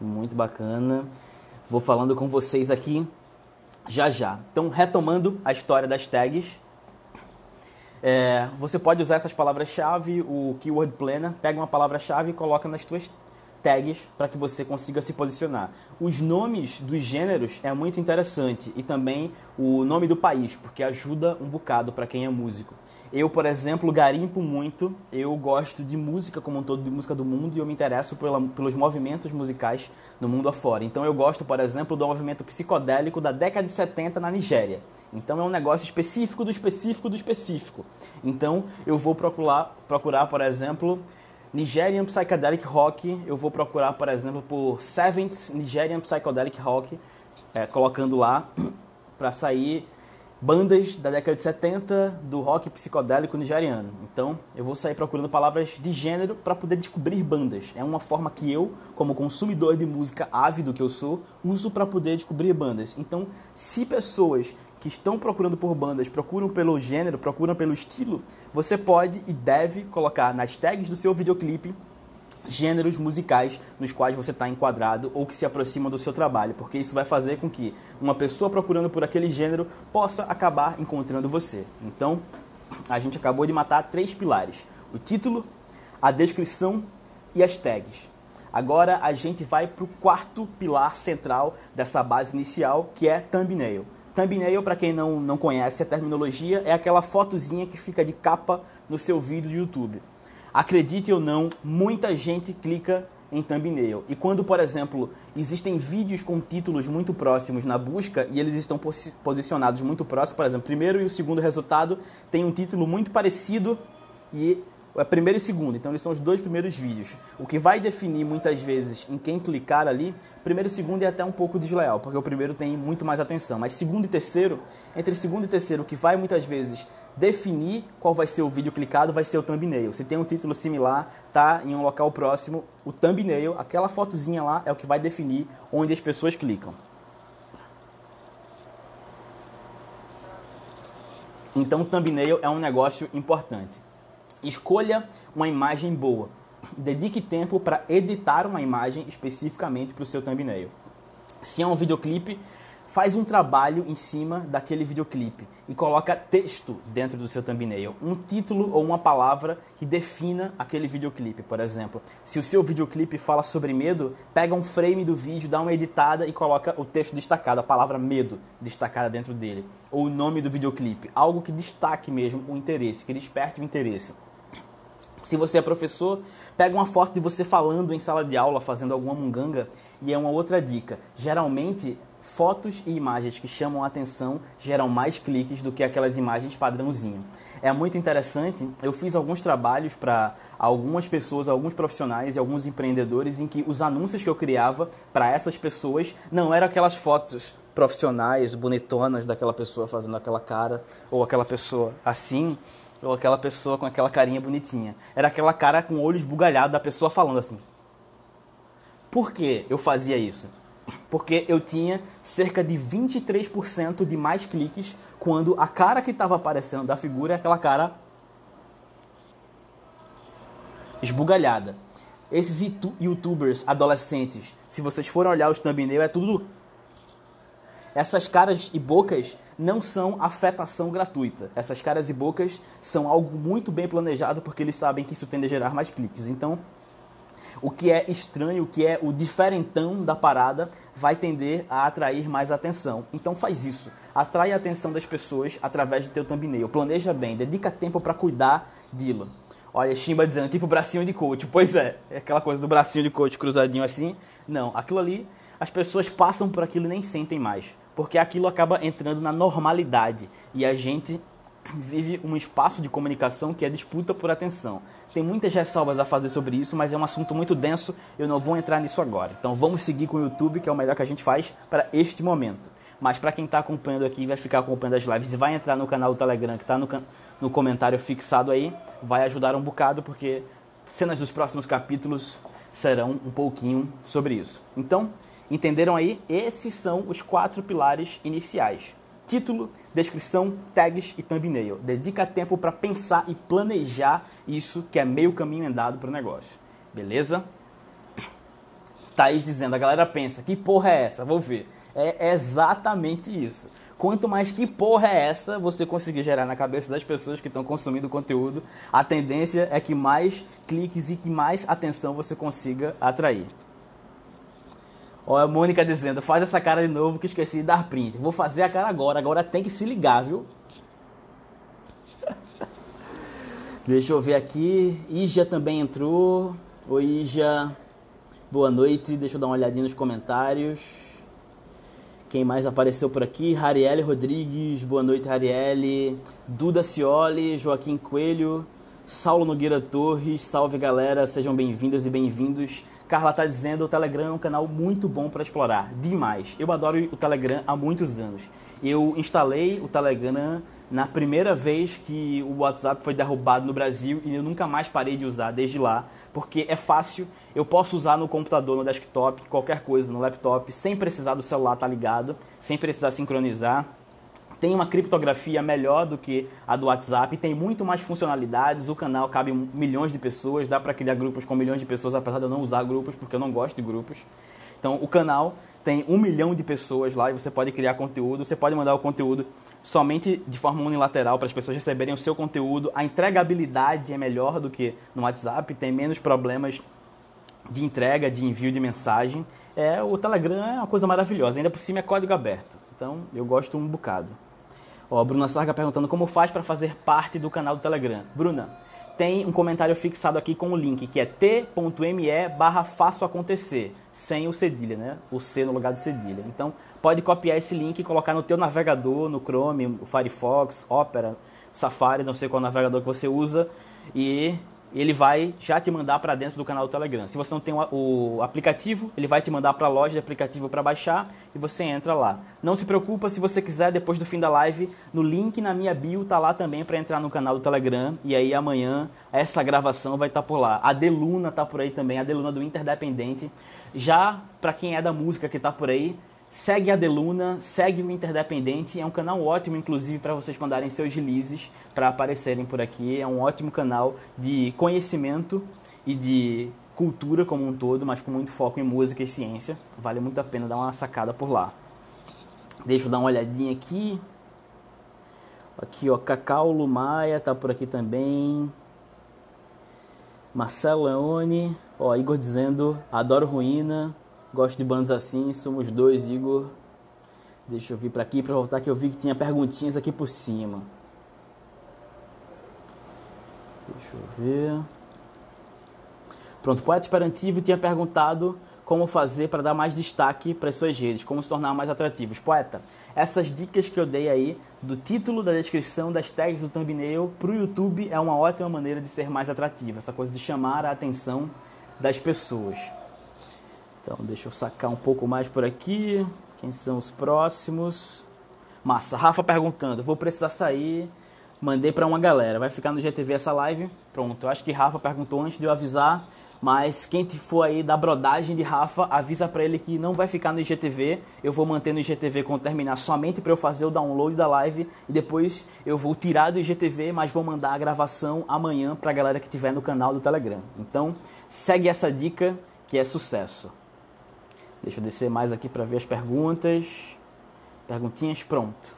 Muito bacana. Vou falando com vocês aqui já já. Então, retomando a história das tags, é, você pode usar essas palavras-chave, o Keyword Planner, pega uma palavra-chave e coloca nas suas tags para que você consiga se posicionar. Os nomes dos gêneros é muito interessante e também o nome do país, porque ajuda um bocado para quem é músico. Eu, por exemplo, garimpo muito, eu gosto de música como um todo, de música do mundo, e eu me interesso pela, pelos movimentos musicais no mundo afora. Então eu gosto, por exemplo, do movimento psicodélico da década de 70 na Nigéria. Então é um negócio específico do específico do específico. Então eu vou procurar, procurar por exemplo, Nigerian Psychedelic Rock, eu vou procurar, por exemplo, por Seventh Nigerian Psychedelic Rock, é, colocando lá para sair bandas da década de 70 do rock psicodélico nigeriano. Então, eu vou sair procurando palavras de gênero para poder descobrir bandas. É uma forma que eu, como consumidor de música ávido que eu sou, uso para poder descobrir bandas. Então, se pessoas que estão procurando por bandas procuram pelo gênero, procuram pelo estilo, você pode e deve colocar nas tags do seu videoclipe gêneros musicais nos quais você está enquadrado ou que se aproximam do seu trabalho, porque isso vai fazer com que uma pessoa procurando por aquele gênero possa acabar encontrando você. Então, a gente acabou de matar três pilares: o título, a descrição e as tags. Agora a gente vai para o quarto pilar central dessa base inicial, que é thumbnail. Thumbnail, para quem não, não conhece a terminologia, é aquela fotozinha que fica de capa no seu vídeo do YouTube. Acredite ou não, muita gente clica em thumbnail. E quando, por exemplo, existem vídeos com títulos muito próximos na busca e eles estão posicionados muito próximos, por exemplo, primeiro e o segundo resultado tem um título muito parecido e é primeiro e segundo, então eles são os dois primeiros vídeos. O que vai definir muitas vezes em quem clicar ali, primeiro e segundo é até um pouco desleal, porque o primeiro tem muito mais atenção, mas segundo e terceiro, entre segundo e terceiro, o que vai muitas vezes definir qual vai ser o vídeo clicado vai ser o thumbnail. Se tem um título similar, tá em um local próximo, o thumbnail, aquela fotozinha lá é o que vai definir onde as pessoas clicam. Então, thumbnail é um negócio importante. Escolha uma imagem boa. Dedique tempo para editar uma imagem especificamente para o seu thumbnail. Se é um videoclipe, faz um trabalho em cima daquele videoclipe e coloca texto dentro do seu thumbnail, um título ou uma palavra que defina aquele videoclipe, por exemplo. Se o seu videoclipe fala sobre medo, pega um frame do vídeo, dá uma editada e coloca o texto destacado, a palavra medo destacada dentro dele, ou o nome do videoclipe, algo que destaque mesmo o interesse, que desperte o interesse. Se você é professor, pega uma foto de você falando em sala de aula, fazendo alguma munganga, e é uma outra dica. Geralmente fotos e imagens que chamam a atenção geram mais cliques do que aquelas imagens padrãozinho. É muito interessante, eu fiz alguns trabalhos para algumas pessoas, alguns profissionais e alguns empreendedores em que os anúncios que eu criava para essas pessoas não eram aquelas fotos profissionais, bonitonas daquela pessoa fazendo aquela cara ou aquela pessoa assim, ou aquela pessoa com aquela carinha bonitinha. Era aquela cara com olhos bugalhados da pessoa falando assim. Por que eu fazia isso? porque eu tinha cerca de 23% de mais cliques quando a cara que estava aparecendo da figura é aquela cara esbugalhada. Esses youtubers adolescentes, se vocês forem olhar os thumbnail, é tudo. Essas caras e bocas não são afetação gratuita. Essas caras e bocas são algo muito bem planejado porque eles sabem que isso tende a gerar mais cliques. Então, o que é estranho, o que é o diferentão da parada, vai tender a atrair mais atenção. Então faz isso. Atrai a atenção das pessoas através do teu thumbnail. Planeja bem, dedica tempo para cuidar dilo. Olha, Chimba dizendo, tipo bracinho de coach. Pois é, é aquela coisa do bracinho de coach cruzadinho assim. Não, aquilo ali, as pessoas passam por aquilo e nem sentem mais. Porque aquilo acaba entrando na normalidade. E a gente vive um espaço de comunicação que é disputa por atenção. Tem muitas ressalvas a fazer sobre isso, mas é um assunto muito denso, eu não vou entrar nisso agora. Então vamos seguir com o YouTube, que é o melhor que a gente faz para este momento. Mas para quem está acompanhando aqui, vai ficar acompanhando as lives e vai entrar no canal do Telegram, que está no, no comentário fixado aí, vai ajudar um bocado, porque cenas dos próximos capítulos serão um pouquinho sobre isso. Então, entenderam aí? Esses são os quatro pilares iniciais título, descrição, tags e thumbnail. Dedica tempo para pensar e planejar isso, que é meio caminho andado para o negócio. Beleza? Thaís dizendo, a galera pensa, que porra é essa? Vou ver. É exatamente isso. Quanto mais que porra é essa você conseguir gerar na cabeça das pessoas que estão consumindo o conteúdo, a tendência é que mais cliques e que mais atenção você consiga atrair. Ó, a Mônica dizendo, faz essa cara de novo que esqueci de dar print. Vou fazer a cara agora, agora tem que se ligar, viu? Deixa eu ver aqui. Ija também entrou. Oi, Ija. Boa noite. Deixa eu dar uma olhadinha nos comentários. Quem mais apareceu por aqui? Rarielle Rodrigues. Boa noite, Rarielle. Duda Cioli, Joaquim Coelho, Saulo Nogueira Torres. Salve, galera. Sejam bem-vindas e bem-vindos Carla está dizendo o Telegram é um canal muito bom para explorar, demais. Eu adoro o Telegram há muitos anos. Eu instalei o Telegram na primeira vez que o WhatsApp foi derrubado no Brasil e eu nunca mais parei de usar desde lá, porque é fácil, eu posso usar no computador, no desktop, qualquer coisa, no laptop, sem precisar do celular estar tá ligado, sem precisar sincronizar tem uma criptografia melhor do que a do WhatsApp, tem muito mais funcionalidades, o canal cabe milhões de pessoas, dá para criar grupos com milhões de pessoas, apesar de eu não usar grupos, porque eu não gosto de grupos. Então, o canal tem um milhão de pessoas lá e você pode criar conteúdo, você pode mandar o conteúdo somente de forma unilateral para as pessoas receberem o seu conteúdo. A entregabilidade é melhor do que no WhatsApp, tem menos problemas de entrega, de envio de mensagem. É, o Telegram é uma coisa maravilhosa, ainda por cima é código aberto. Então, eu gosto um bocado. Ó, a Bruna Sarga perguntando como faz para fazer parte do canal do Telegram. Bruna, tem um comentário fixado aqui com o link, que é t.me barra faço acontecer, sem o cedilha, né? O C no lugar do cedilha. Então, pode copiar esse link e colocar no teu navegador, no Chrome, Firefox, Opera, Safari, não sei qual navegador que você usa, e ele vai já te mandar para dentro do canal do Telegram. Se você não tem o aplicativo, ele vai te mandar para a loja de aplicativo para baixar e você entra lá. Não se preocupa se você quiser depois do fim da live, no link na minha bio tá lá também para entrar no canal do Telegram e aí amanhã essa gravação vai estar tá por lá. A Deluna tá por aí também, a Deluna do Interdependente. Já para quem é da música que tá por aí, Segue a Deluna, segue o Interdependente, é um canal ótimo, inclusive, para vocês mandarem seus releases para aparecerem por aqui. É um ótimo canal de conhecimento e de cultura como um todo, mas com muito foco em música e ciência. Vale muito a pena dar uma sacada por lá. Deixa eu dar uma olhadinha aqui. Aqui, ó, Cacau Lumaia tá por aqui também. Marcelo Leone, ó, Igor dizendo, adoro ruína, gosto de bandas assim, somos dois, Igor. Deixa eu vir para aqui para voltar que eu vi que tinha perguntinhas aqui por cima. Deixa eu ver. Pronto, Poeta Esperantivo tinha perguntado como fazer para dar mais destaque para as suas redes, como se tornar mais atrativos. Poeta, essas dicas que eu dei aí, do título, da descrição, das tags do thumbnail, para o YouTube é uma ótima maneira de ser mais atrativo, essa coisa de chamar a atenção das pessoas. Então, deixa eu sacar um pouco mais por aqui. Quem são os próximos? Massa, Rafa perguntando, vou precisar sair. Mandei para uma galera, vai ficar no GTV essa live? Pronto, eu acho que Rafa perguntou antes de eu avisar mas quem for aí da brodagem de Rafa, avisa para ele que não vai ficar no IGTV. Eu vou manter no IGTV quando terminar somente para eu fazer o download da live e depois eu vou tirar do IGTV, mas vou mandar a gravação amanhã para a galera que estiver no canal do Telegram. Então, segue essa dica que é sucesso. Deixa eu descer mais aqui para ver as perguntas. Perguntinhas, pronto.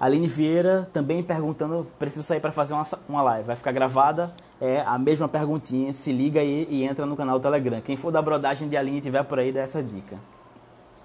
Aline Vieira também perguntando, preciso sair para fazer uma, uma live, vai ficar gravada? É a mesma perguntinha, se liga aí e entra no canal Telegram. Quem for da brodagem de Aline tiver por aí, dá essa dica.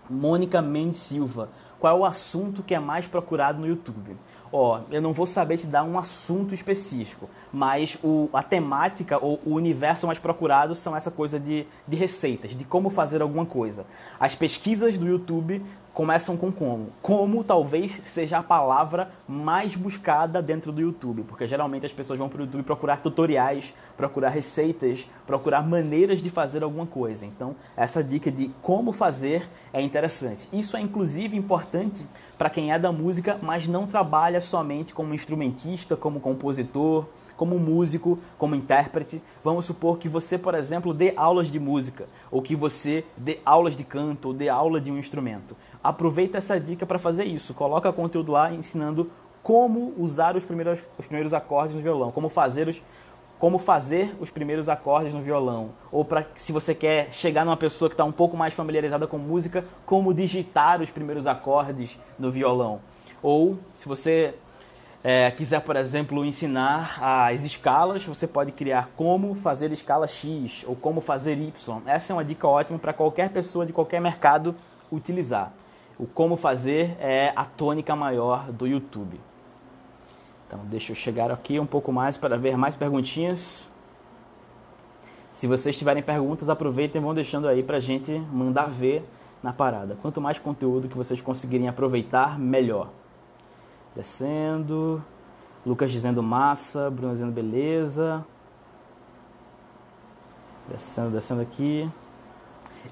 Mônica Mendes Silva, qual é o assunto que é mais procurado no YouTube? Ó, eu não vou saber te dar um assunto específico, mas o, a temática ou o universo mais procurado são essa coisa de, de receitas, de como fazer alguma coisa. As pesquisas do YouTube começam com como. Como talvez seja a palavra mais buscada dentro do YouTube, porque geralmente as pessoas vão para o YouTube procurar tutoriais, procurar receitas, procurar maneiras de fazer alguma coisa. Então, essa dica de como fazer é interessante. Isso é inclusive importante para quem é da música, mas não trabalha somente como instrumentista, como compositor, como músico, como intérprete. Vamos supor que você, por exemplo, dê aulas de música, ou que você dê aulas de canto, ou dê aula de um instrumento. Aproveita essa dica para fazer isso. Coloca conteúdo lá ensinando como usar os primeiros, os primeiros acordes no violão, como fazer os como fazer os primeiros acordes no violão, ou para se você quer chegar numa pessoa que está um pouco mais familiarizada com música, como digitar os primeiros acordes no violão, ou se você é, quiser, por exemplo, ensinar as escalas, você pode criar como fazer escala X ou como fazer Y. Essa é uma dica ótima para qualquer pessoa de qualquer mercado utilizar. O como fazer é a tônica maior do YouTube. Então, deixa eu chegar aqui um pouco mais para ver mais perguntinhas. Se vocês tiverem perguntas, aproveitem e vão deixando aí para a gente mandar ver na parada. Quanto mais conteúdo que vocês conseguirem aproveitar, melhor. Descendo. Lucas dizendo massa. Bruno dizendo beleza. Descendo, descendo aqui.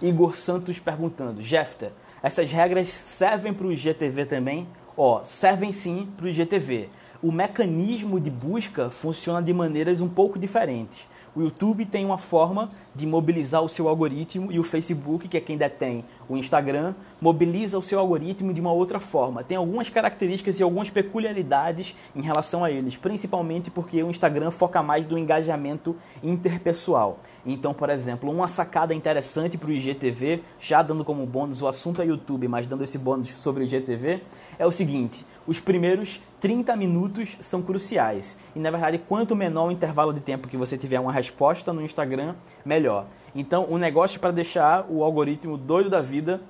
Igor Santos perguntando: Jefter, essas regras servem para o IGTV também? Ó, servem sim para o IGTV. O mecanismo de busca funciona de maneiras um pouco diferentes. O YouTube tem uma forma de mobilizar o seu algoritmo e o Facebook, que é quem detém o Instagram, mobiliza o seu algoritmo de uma outra forma. Tem algumas características e algumas peculiaridades em relação a eles, principalmente porque o Instagram foca mais no engajamento interpessoal. Então, por exemplo, uma sacada interessante para o IGTV, já dando como bônus o assunto é YouTube, mas dando esse bônus sobre o IGTV, é o seguinte: os primeiros 30 minutos são cruciais. E na verdade, quanto menor o intervalo de tempo que você tiver uma resposta no Instagram, melhor. Então, o negócio para deixar o algoritmo doido da vida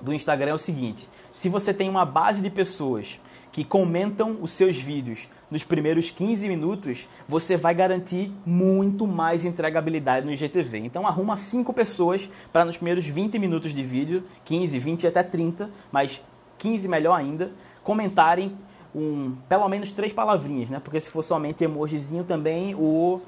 do Instagram é o seguinte: se você tem uma base de pessoas que comentam os seus vídeos nos primeiros 15 minutos, você vai garantir muito mais entregabilidade no IGTV. Então arruma 5 pessoas para nos primeiros 20 minutos de vídeo, 15, 20 até 30, mas 15 melhor ainda, comentarem um, pelo menos três palavrinhas, né? Porque se for somente emojizinho também, o,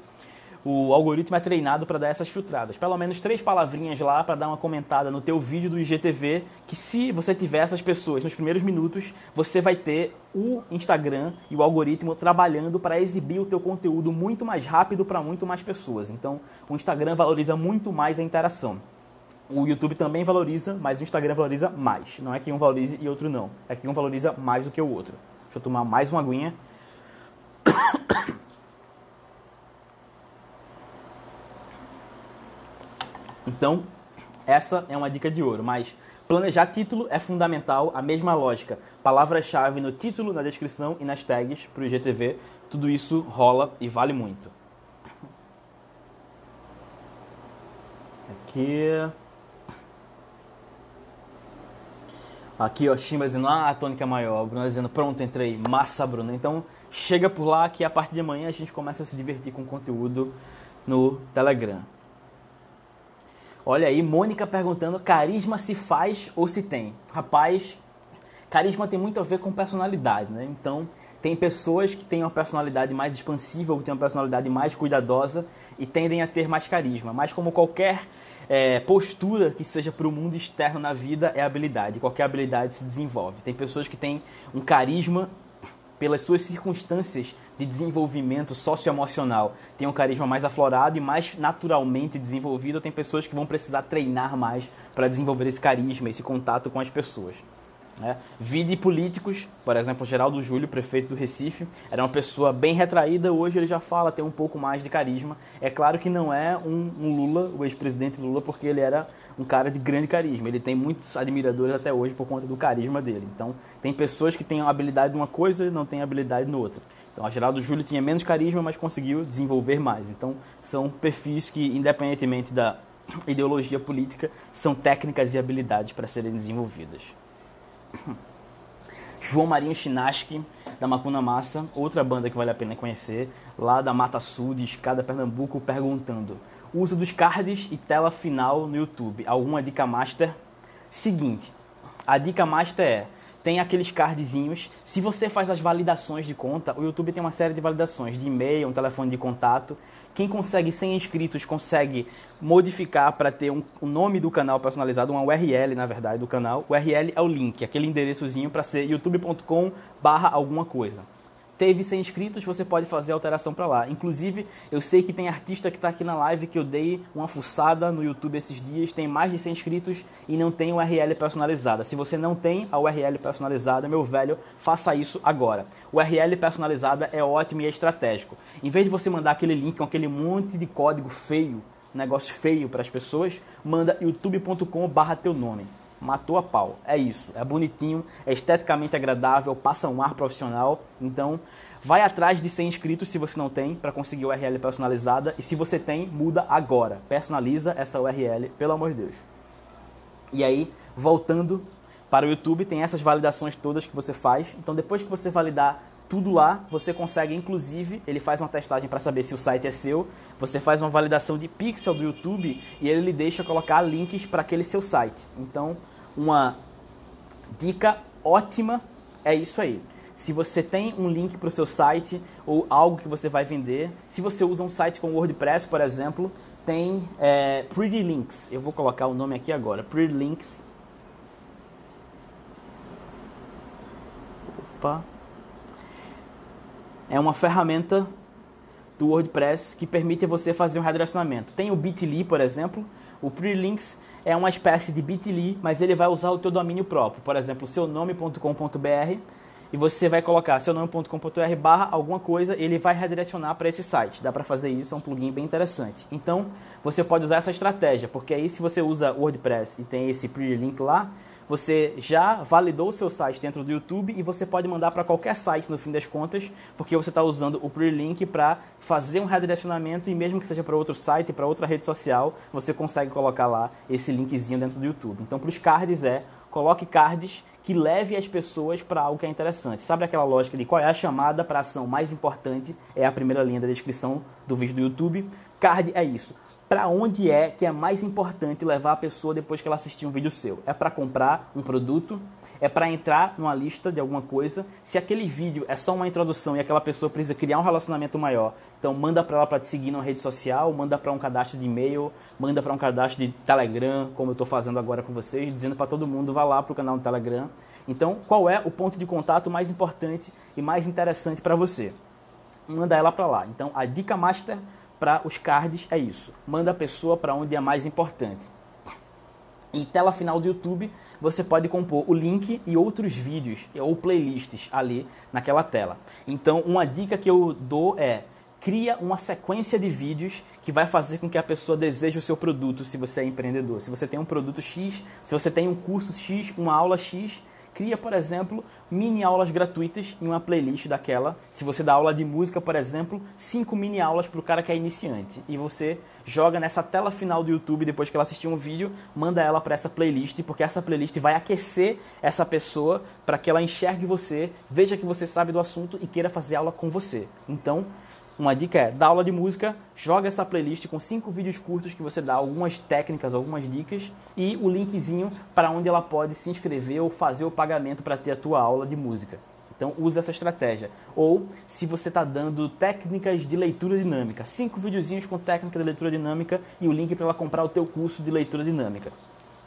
o algoritmo é treinado para dar essas filtradas. Pelo menos três palavrinhas lá para dar uma comentada no teu vídeo do IGTV, que se você tiver essas pessoas nos primeiros minutos, você vai ter o Instagram e o algoritmo trabalhando para exibir o teu conteúdo muito mais rápido para muito mais pessoas. Então, o Instagram valoriza muito mais a interação. O YouTube também valoriza, mas o Instagram valoriza mais. Não é que um valorize e outro não. É que um valoriza mais do que o outro. Deixa eu tomar mais uma aguinha. Então, Essa é uma dica de ouro, mas planejar título é fundamental, a mesma lógica. Palavra-chave no título, na descrição e nas tags para o IGTV, tudo isso rola e vale muito. Aqui. Aqui, ó, Chimba dizendo, ah, a tônica é maior. Bruna dizendo, pronto, entrei. Massa, Bruna. Então, chega por lá que a partir de amanhã a gente começa a se divertir com conteúdo no Telegram. Olha aí, Mônica perguntando: carisma se faz ou se tem? Rapaz, carisma tem muito a ver com personalidade, né? Então, tem pessoas que têm uma personalidade mais expansiva ou têm uma personalidade mais cuidadosa e tendem a ter mais carisma. Mas, como qualquer é, postura que seja para o mundo externo na vida, é habilidade. Qualquer habilidade se desenvolve. Tem pessoas que têm um carisma pelas suas circunstâncias de desenvolvimento socioemocional, tem um carisma mais aflorado e mais naturalmente desenvolvido, tem pessoas que vão precisar treinar mais para desenvolver esse carisma, esse contato com as pessoas. Né? Vide políticos, por exemplo, Geraldo Júlio, prefeito do Recife, era uma pessoa bem retraída, hoje ele já fala, tem um pouco mais de carisma. É claro que não é um, um Lula, o ex-presidente Lula, porque ele era um cara de grande carisma. Ele tem muitos admiradores até hoje por conta do carisma dele. Então, tem pessoas que têm habilidade numa coisa e não têm habilidade no outra. Então, a Geraldo Júlio tinha menos carisma, mas conseguiu desenvolver mais. Então, são perfis que, independentemente da ideologia política, são técnicas e habilidades para serem desenvolvidas. João Marinho Chinaski, da Macuna Massa, outra banda que vale a pena conhecer, lá da Mata Sul, de Escada, Pernambuco, perguntando: uso dos cards e tela final no YouTube. Alguma dica master? Seguinte, a dica master é tem aqueles cardzinhos. Se você faz as validações de conta, o YouTube tem uma série de validações de e-mail, um telefone de contato. Quem consegue 100 inscritos consegue modificar para ter um, o nome do canal personalizado, uma URL na verdade do canal. O URL é o link, aquele endereçozinho para ser youtube.com/barra alguma coisa teve 100 inscritos, você pode fazer alteração para lá. Inclusive, eu sei que tem artista que está aqui na live que eu dei uma fuçada no YouTube esses dias, tem mais de 100 inscritos e não tem URL personalizada. Se você não tem a URL personalizada, meu velho, faça isso agora. URL personalizada é ótimo e é estratégico. Em vez de você mandar aquele link com aquele monte de código feio, negócio feio para as pessoas, manda youtube.com/barra teu nome matou a pau. É isso, é bonitinho, é esteticamente agradável, passa um ar profissional. Então, vai atrás de 100 inscritos se você não tem para conseguir URL personalizada e se você tem, muda agora. Personaliza essa URL, pelo amor de Deus. E aí, voltando para o YouTube, tem essas validações todas que você faz. Então, depois que você validar tudo lá, você consegue, inclusive, ele faz uma testagem para saber se o site é seu, você faz uma validação de pixel do YouTube e ele lhe deixa colocar links para aquele seu site. Então, uma dica ótima é isso aí. Se você tem um link para o seu site ou algo que você vai vender, se você usa um site com WordPress, por exemplo, tem é, Pretty Links. Eu vou colocar o nome aqui agora. Pretty Links. Opa. É uma ferramenta do WordPress que permite você fazer um redirecionamento. Tem o Bitly, por exemplo. O Pretty Links é uma espécie de bit.ly, mas ele vai usar o teu domínio próprio. Por exemplo, seunome.com.br e você vai colocar seunome.com.br barra alguma coisa, ele vai redirecionar para esse site. Dá para fazer isso, é um plugin bem interessante. Então, você pode usar essa estratégia, porque aí se você usa WordPress e tem esse pre-link lá, você já validou o seu site dentro do YouTube e você pode mandar para qualquer site no fim das contas, porque você está usando o pre-link para fazer um redirecionamento e mesmo que seja para outro site, para outra rede social, você consegue colocar lá esse linkzinho dentro do YouTube. Então, para os cards é coloque cards que leve as pessoas para algo que é interessante. Sabe aquela lógica de qual é a chamada para ação mais importante? É a primeira linha da descrição do vídeo do YouTube. Card é isso para onde é que é mais importante levar a pessoa depois que ela assistir um vídeo seu? É para comprar um produto? É para entrar numa lista de alguma coisa? Se aquele vídeo é só uma introdução e aquela pessoa precisa criar um relacionamento maior, então manda para ela para te seguir numa rede social, manda para um cadastro de e-mail, manda para um cadastro de Telegram, como eu estou fazendo agora com vocês, dizendo para todo mundo vá lá para o canal do Telegram. Então, qual é o ponto de contato mais importante e mais interessante para você? Manda ela para lá. Então, a dica master para os cards é isso. Manda a pessoa para onde é mais importante. Em tela final do YouTube, você pode compor o link e outros vídeos ou playlists ali naquela tela. Então, uma dica que eu dou é cria uma sequência de vídeos que vai fazer com que a pessoa deseje o seu produto se você é empreendedor. Se você tem um produto X, se você tem um curso X, uma aula X, cria, por exemplo, mini aulas gratuitas em uma playlist daquela. Se você dá aula de música, por exemplo, cinco mini aulas para o cara que é iniciante. E você joga nessa tela final do YouTube, depois que ela assistir um vídeo, manda ela para essa playlist, porque essa playlist vai aquecer essa pessoa para que ela enxergue você, veja que você sabe do assunto e queira fazer aula com você. Então, uma dica é, dá aula de música, joga essa playlist com cinco vídeos curtos que você dá algumas técnicas, algumas dicas e o linkzinho para onde ela pode se inscrever ou fazer o pagamento para ter a tua aula de música. Então use essa estratégia. Ou se você está dando técnicas de leitura dinâmica, cinco videozinhos com técnica de leitura dinâmica e o link para ela comprar o teu curso de leitura dinâmica.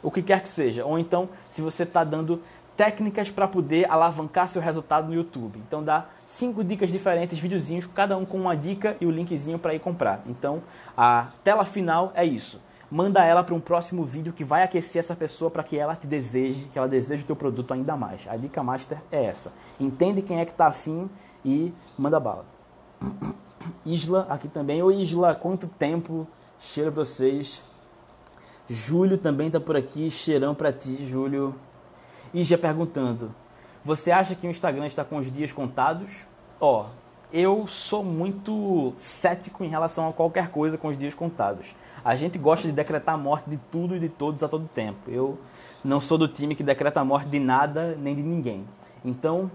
O que quer que seja. Ou então, se você está dando técnicas para poder alavancar seu resultado no YouTube. Então dá cinco dicas diferentes, videozinhos, cada um com uma dica e o linkzinho para ir comprar. Então a tela final é isso. Manda ela para um próximo vídeo que vai aquecer essa pessoa para que ela te deseje, que ela deseje o teu produto ainda mais. A dica master é essa. Entende quem é que está afim e manda bala. Isla aqui também. Oi Isla, quanto tempo? Cheiro para vocês. Júlio também está por aqui. Cheirão para ti, Júlio. E já perguntando: você acha que o Instagram está com os dias contados? Ó, eu sou muito cético em relação a qualquer coisa com os dias contados. A gente gosta de decretar a morte de tudo e de todos a todo tempo. Eu não sou do time que decreta a morte de nada nem de ninguém. Então,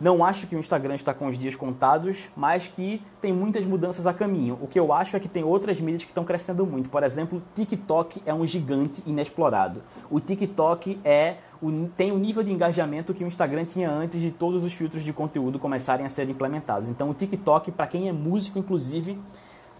não acho que o Instagram está com os dias contados, mas que tem muitas mudanças a caminho. O que eu acho é que tem outras mídias que estão crescendo muito. Por exemplo, TikTok é um gigante inexplorado. O TikTok é o, tem o nível de engajamento que o Instagram tinha antes de todos os filtros de conteúdo começarem a ser implementados. Então, o TikTok, para quem é músico, inclusive,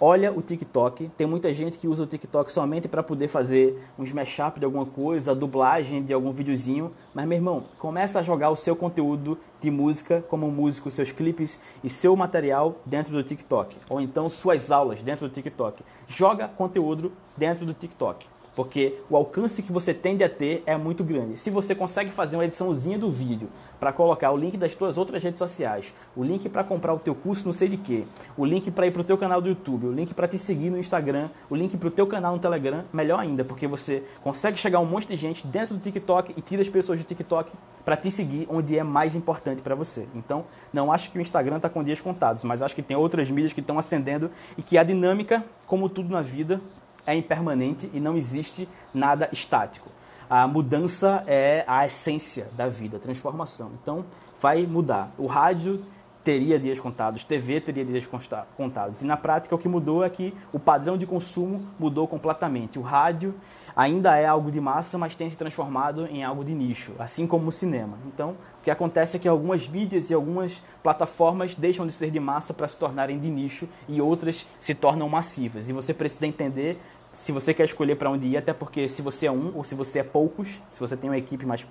olha o TikTok. Tem muita gente que usa o TikTok somente para poder fazer uns mashup de alguma coisa, dublagem de algum videozinho. Mas, meu irmão, começa a jogar o seu conteúdo de música como músico, seus clipes e seu material dentro do TikTok. Ou então suas aulas dentro do TikTok. Joga conteúdo dentro do TikTok porque o alcance que você tende a ter é muito grande. Se você consegue fazer uma ediçãozinha do vídeo para colocar o link das suas outras redes sociais, o link para comprar o teu curso não sei de quê, o link para ir para o teu canal do YouTube, o link para te seguir no Instagram, o link para o teu canal no Telegram, melhor ainda, porque você consegue chegar a um monte de gente dentro do TikTok e tira as pessoas do TikTok para te seguir onde é mais importante para você. Então, não acho que o Instagram está com dias contados, mas acho que tem outras mídias que estão ascendendo e que a dinâmica, como tudo na vida, é impermanente e não existe nada estático. A mudança é a essência da vida, a transformação. Então, vai mudar. O rádio teria dias contados, TV teria dias contados. E na prática, o que mudou é que o padrão de consumo mudou completamente. O rádio ainda é algo de massa, mas tem se transformado em algo de nicho, assim como o cinema. Então, o que acontece é que algumas mídias e algumas plataformas deixam de ser de massa para se tornarem de nicho e outras se tornam massivas. E você precisa entender se você quer escolher para onde ir, até porque se você é um ou se você é poucos, se você tem uma equipe mais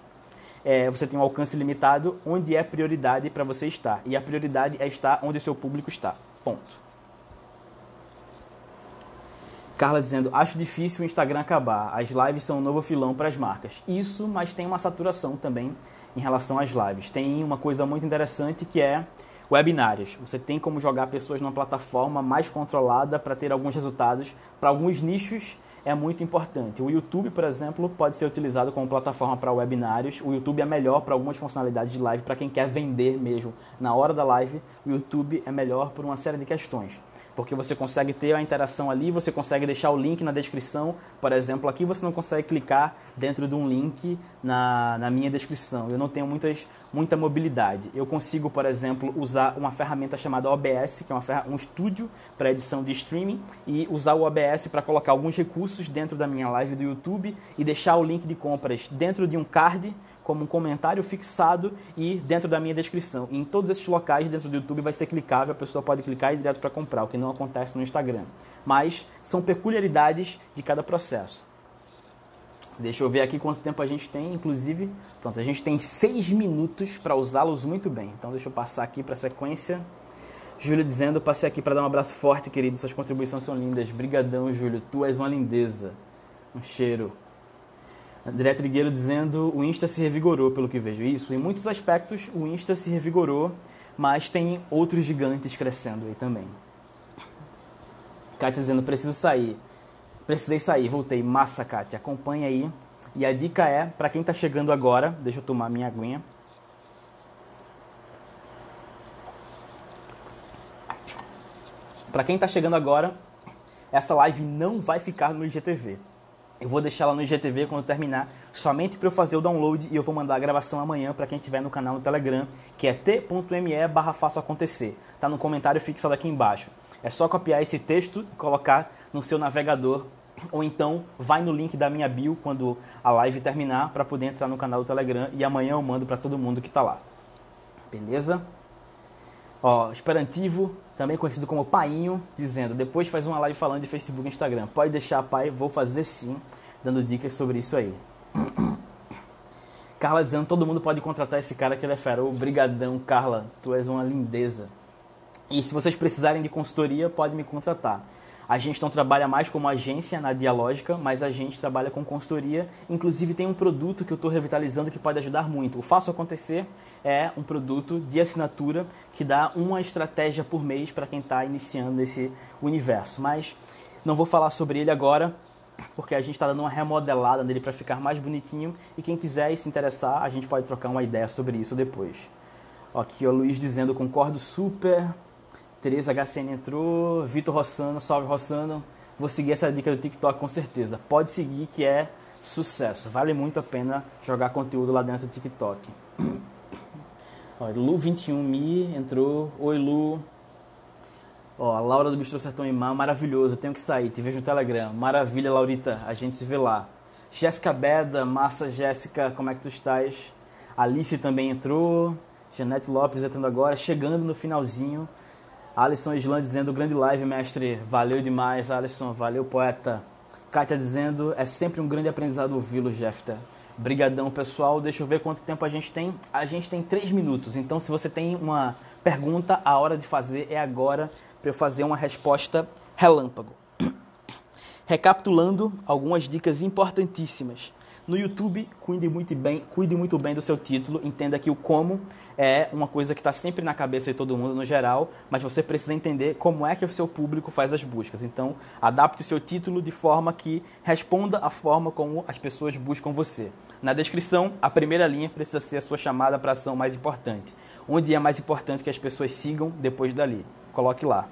é, você tem um alcance limitado, onde é prioridade para você estar. E a prioridade é estar onde o seu público está. Ponto. Carla dizendo, acho difícil o Instagram acabar. As lives são um novo filão para as marcas. Isso, mas tem uma saturação também em relação às lives. Tem uma coisa muito interessante que é webinários. Você tem como jogar pessoas numa plataforma mais controlada para ter alguns resultados. Para alguns nichos é muito importante. O YouTube, por exemplo, pode ser utilizado como plataforma para webinários. O YouTube é melhor para algumas funcionalidades de live para quem quer vender mesmo na hora da live. O YouTube é melhor por uma série de questões porque você consegue ter a interação ali, você consegue deixar o link na descrição. Por exemplo, aqui você não consegue clicar dentro de um link na, na minha descrição. Eu não tenho muitas, muita mobilidade. Eu consigo, por exemplo, usar uma ferramenta chamada OBS, que é uma, um estúdio para edição de streaming, e usar o OBS para colocar alguns recursos dentro da minha live do YouTube e deixar o link de compras dentro de um card como um comentário fixado e dentro da minha descrição. E em todos esses locais dentro do YouTube vai ser clicável, a pessoa pode clicar e ir direto para comprar, o que não acontece no Instagram. Mas são peculiaridades de cada processo. Deixa eu ver aqui quanto tempo a gente tem, inclusive, pronto, a gente tem seis minutos para usá-los muito bem. Então deixa eu passar aqui para a sequência. Júlio dizendo, passei aqui para dar um abraço forte, querido, suas contribuições são lindas. Brigadão, Júlio, tu és uma lindeza. Um cheiro. André Trigueiro dizendo o Insta se revigorou, pelo que vejo. Isso, em muitos aspectos o Insta se revigorou, mas tem outros gigantes crescendo aí também. Kátia dizendo, preciso sair. Precisei sair, voltei. Massa, Kátia. Acompanha aí. E a dica é, para quem está chegando agora, deixa eu tomar minha aguinha. Para quem está chegando agora, essa live não vai ficar no IGTV. Eu vou deixar ela no IGTV quando terminar, somente para eu fazer o download e eu vou mandar a gravação amanhã para quem estiver no canal no Telegram, que é t.me barra faço acontecer. Tá no comentário fixado aqui embaixo. É só copiar esse texto e colocar no seu navegador ou então vai no link da minha bio quando a live terminar para poder entrar no canal do Telegram e amanhã eu mando para todo mundo que está lá. Beleza? Ó, Esperantivo, também conhecido como Painho, dizendo: depois faz uma live falando de Facebook e Instagram. Pode deixar, pai, vou fazer sim, dando dicas sobre isso aí. Carla dizendo: todo mundo pode contratar esse cara que ele é fera. Obrigadão, Carla, tu és uma lindeza. E se vocês precisarem de consultoria, pode me contratar. A gente não trabalha mais como agência na Dialógica, mas a gente trabalha com consultoria. Inclusive tem um produto que eu estou revitalizando que pode ajudar muito. O Faço Acontecer é um produto de assinatura que dá uma estratégia por mês para quem está iniciando nesse universo. Mas não vou falar sobre ele agora, porque a gente está dando uma remodelada nele para ficar mais bonitinho. E quem quiser e se interessar, a gente pode trocar uma ideia sobre isso depois. Aqui o Luiz dizendo, concordo super. Tereza HCN entrou, Vitor Rossano, salve Rossano. Vou seguir essa dica do TikTok com certeza. Pode seguir que é sucesso. Vale muito a pena jogar conteúdo lá dentro do TikTok. Lu21Mi entrou. Oi, Lu. Ó, a Laura do Bistrô Sertão Imã, maravilhoso. Tenho que sair. Te vejo no Telegram. Maravilha, Laurita. A gente se vê lá. Jéssica Beda, massa Jéssica, como é que tu estás? Alice também entrou. Janete Lopes entrando agora, chegando no finalzinho. Alisson Islan dizendo, grande live, mestre. Valeu demais, Alisson. Valeu, poeta. Kátia dizendo, é sempre um grande aprendizado ouvi-lo, Jefter. Brigadão, pessoal. Deixa eu ver quanto tempo a gente tem. A gente tem três minutos. Então, se você tem uma pergunta, a hora de fazer é agora para eu fazer uma resposta relâmpago. Recapitulando algumas dicas importantíssimas. No YouTube, cuide muito bem, cuide muito bem do seu título. Entenda que o como é uma coisa que está sempre na cabeça de todo mundo no geral, mas você precisa entender como é que o seu público faz as buscas. Então, adapte o seu título de forma que responda à forma como as pessoas buscam você. Na descrição, a primeira linha precisa ser a sua chamada para ação mais importante. Onde é mais importante que as pessoas sigam depois dali. Coloque lá.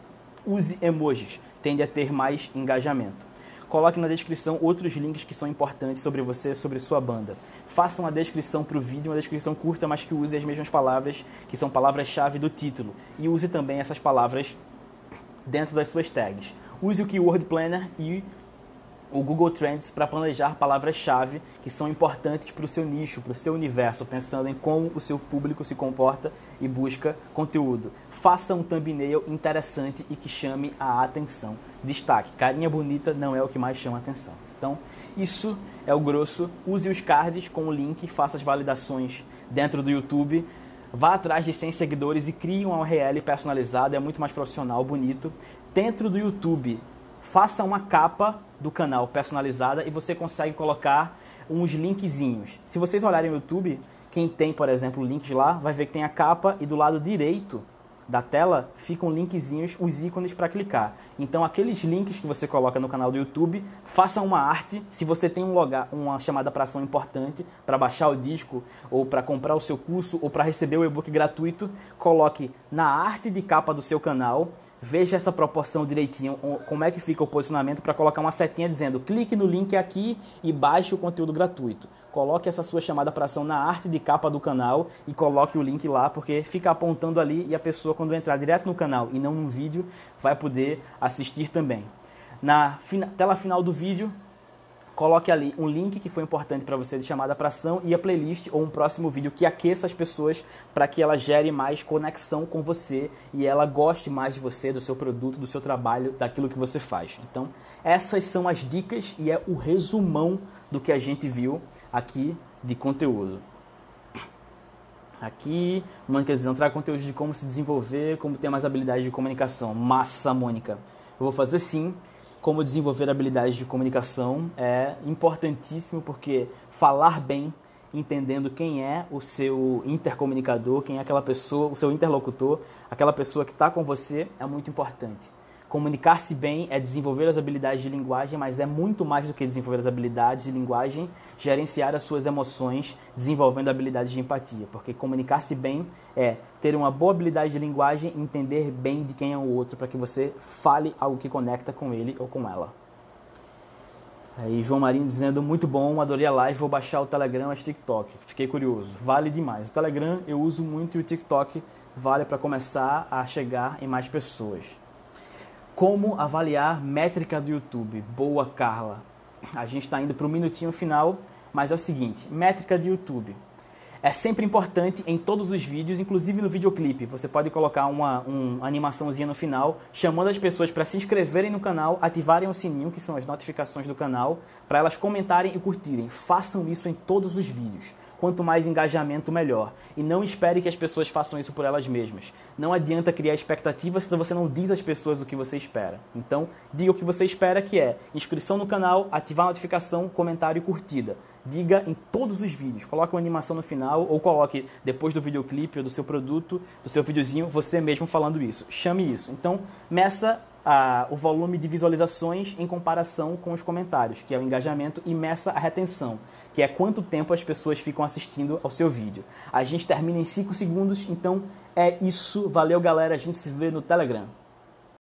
Use emojis, tende a ter mais engajamento. Coloque na descrição outros links que são importantes sobre você, sobre sua banda. Faça uma descrição para o vídeo, uma descrição curta, mas que use as mesmas palavras, que são palavras-chave do título. E use também essas palavras dentro das suas tags. Use o Keyword Planner e o Google Trends para planejar palavras-chave que são importantes para o seu nicho, para o seu universo, pensando em como o seu público se comporta e busca conteúdo. Faça um thumbnail interessante e que chame a atenção. Destaque: carinha bonita não é o que mais chama atenção. Então, isso é o grosso. Use os cards com o link, faça as validações dentro do YouTube. Vá atrás de 100 seguidores e crie um URL personalizado, é muito mais profissional, bonito. Dentro do YouTube, faça uma capa do canal personalizada e você consegue colocar uns linkzinhos. Se vocês olharem no YouTube, quem tem, por exemplo, links lá, vai ver que tem a capa e do lado direito da tela ficam linkzinhos, os ícones para clicar. Então aqueles links que você coloca no canal do YouTube, faça uma arte. Se você tem um lugar, uma chamada para ação importante para baixar o disco ou para comprar o seu curso ou para receber o e-book gratuito, coloque na arte de capa do seu canal veja essa proporção direitinho, como é que fica o posicionamento para colocar uma setinha dizendo clique no link aqui e baixe o conteúdo gratuito. Coloque essa sua chamada para ação na arte de capa do canal e coloque o link lá, porque fica apontando ali e a pessoa quando entrar direto no canal e não no vídeo vai poder assistir também. Na tela final do vídeo, coloque ali um link que foi importante para você de chamada para ação e a playlist ou um próximo vídeo que aqueça as pessoas para que ela gere mais conexão com você e ela goste mais de você, do seu produto, do seu trabalho, daquilo que você faz. Então, essas são as dicas e é o resumão do que a gente viu aqui de conteúdo. Aqui, Mônica dizendo, traga conteúdo de como se desenvolver, como ter mais habilidade de comunicação. Massa, Mônica. Eu vou fazer sim como desenvolver habilidades de comunicação é importantíssimo porque falar bem, entendendo quem é o seu intercomunicador, quem é aquela pessoa, o seu interlocutor, aquela pessoa que está com você, é muito importante. Comunicar-se bem é desenvolver as habilidades de linguagem, mas é muito mais do que desenvolver as habilidades de linguagem, gerenciar as suas emoções, desenvolvendo habilidades de empatia. Porque comunicar-se bem é ter uma boa habilidade de linguagem, entender bem de quem é o outro, para que você fale algo que conecta com ele ou com ela. Aí João Marinho dizendo, muito bom, adorei a live, vou baixar o Telegram e o TikTok. Fiquei curioso, vale demais. O Telegram eu uso muito e o TikTok vale para começar a chegar em mais pessoas. Como avaliar métrica do YouTube? Boa, Carla. A gente está indo para o minutinho final, mas é o seguinte, métrica do YouTube. É sempre importante em todos os vídeos, inclusive no videoclipe. Você pode colocar uma, uma animaçãozinha no final, chamando as pessoas para se inscreverem no canal, ativarem o sininho, que são as notificações do canal, para elas comentarem e curtirem. Façam isso em todos os vídeos quanto mais engajamento, melhor. E não espere que as pessoas façam isso por elas mesmas. Não adianta criar expectativas se você não diz às pessoas o que você espera. Então, diga o que você espera, que é inscrição no canal, ativar a notificação, comentário e curtida. Diga em todos os vídeos. Coloque uma animação no final ou coloque depois do videoclipe ou do seu produto, do seu videozinho, você mesmo falando isso. Chame isso. Então, meça o volume de visualizações em comparação com os comentários, que é o engajamento, e meça a retenção, que é quanto tempo as pessoas ficam assistindo ao seu vídeo. A gente termina em 5 segundos, então é isso. Valeu, galera. A gente se vê no Telegram.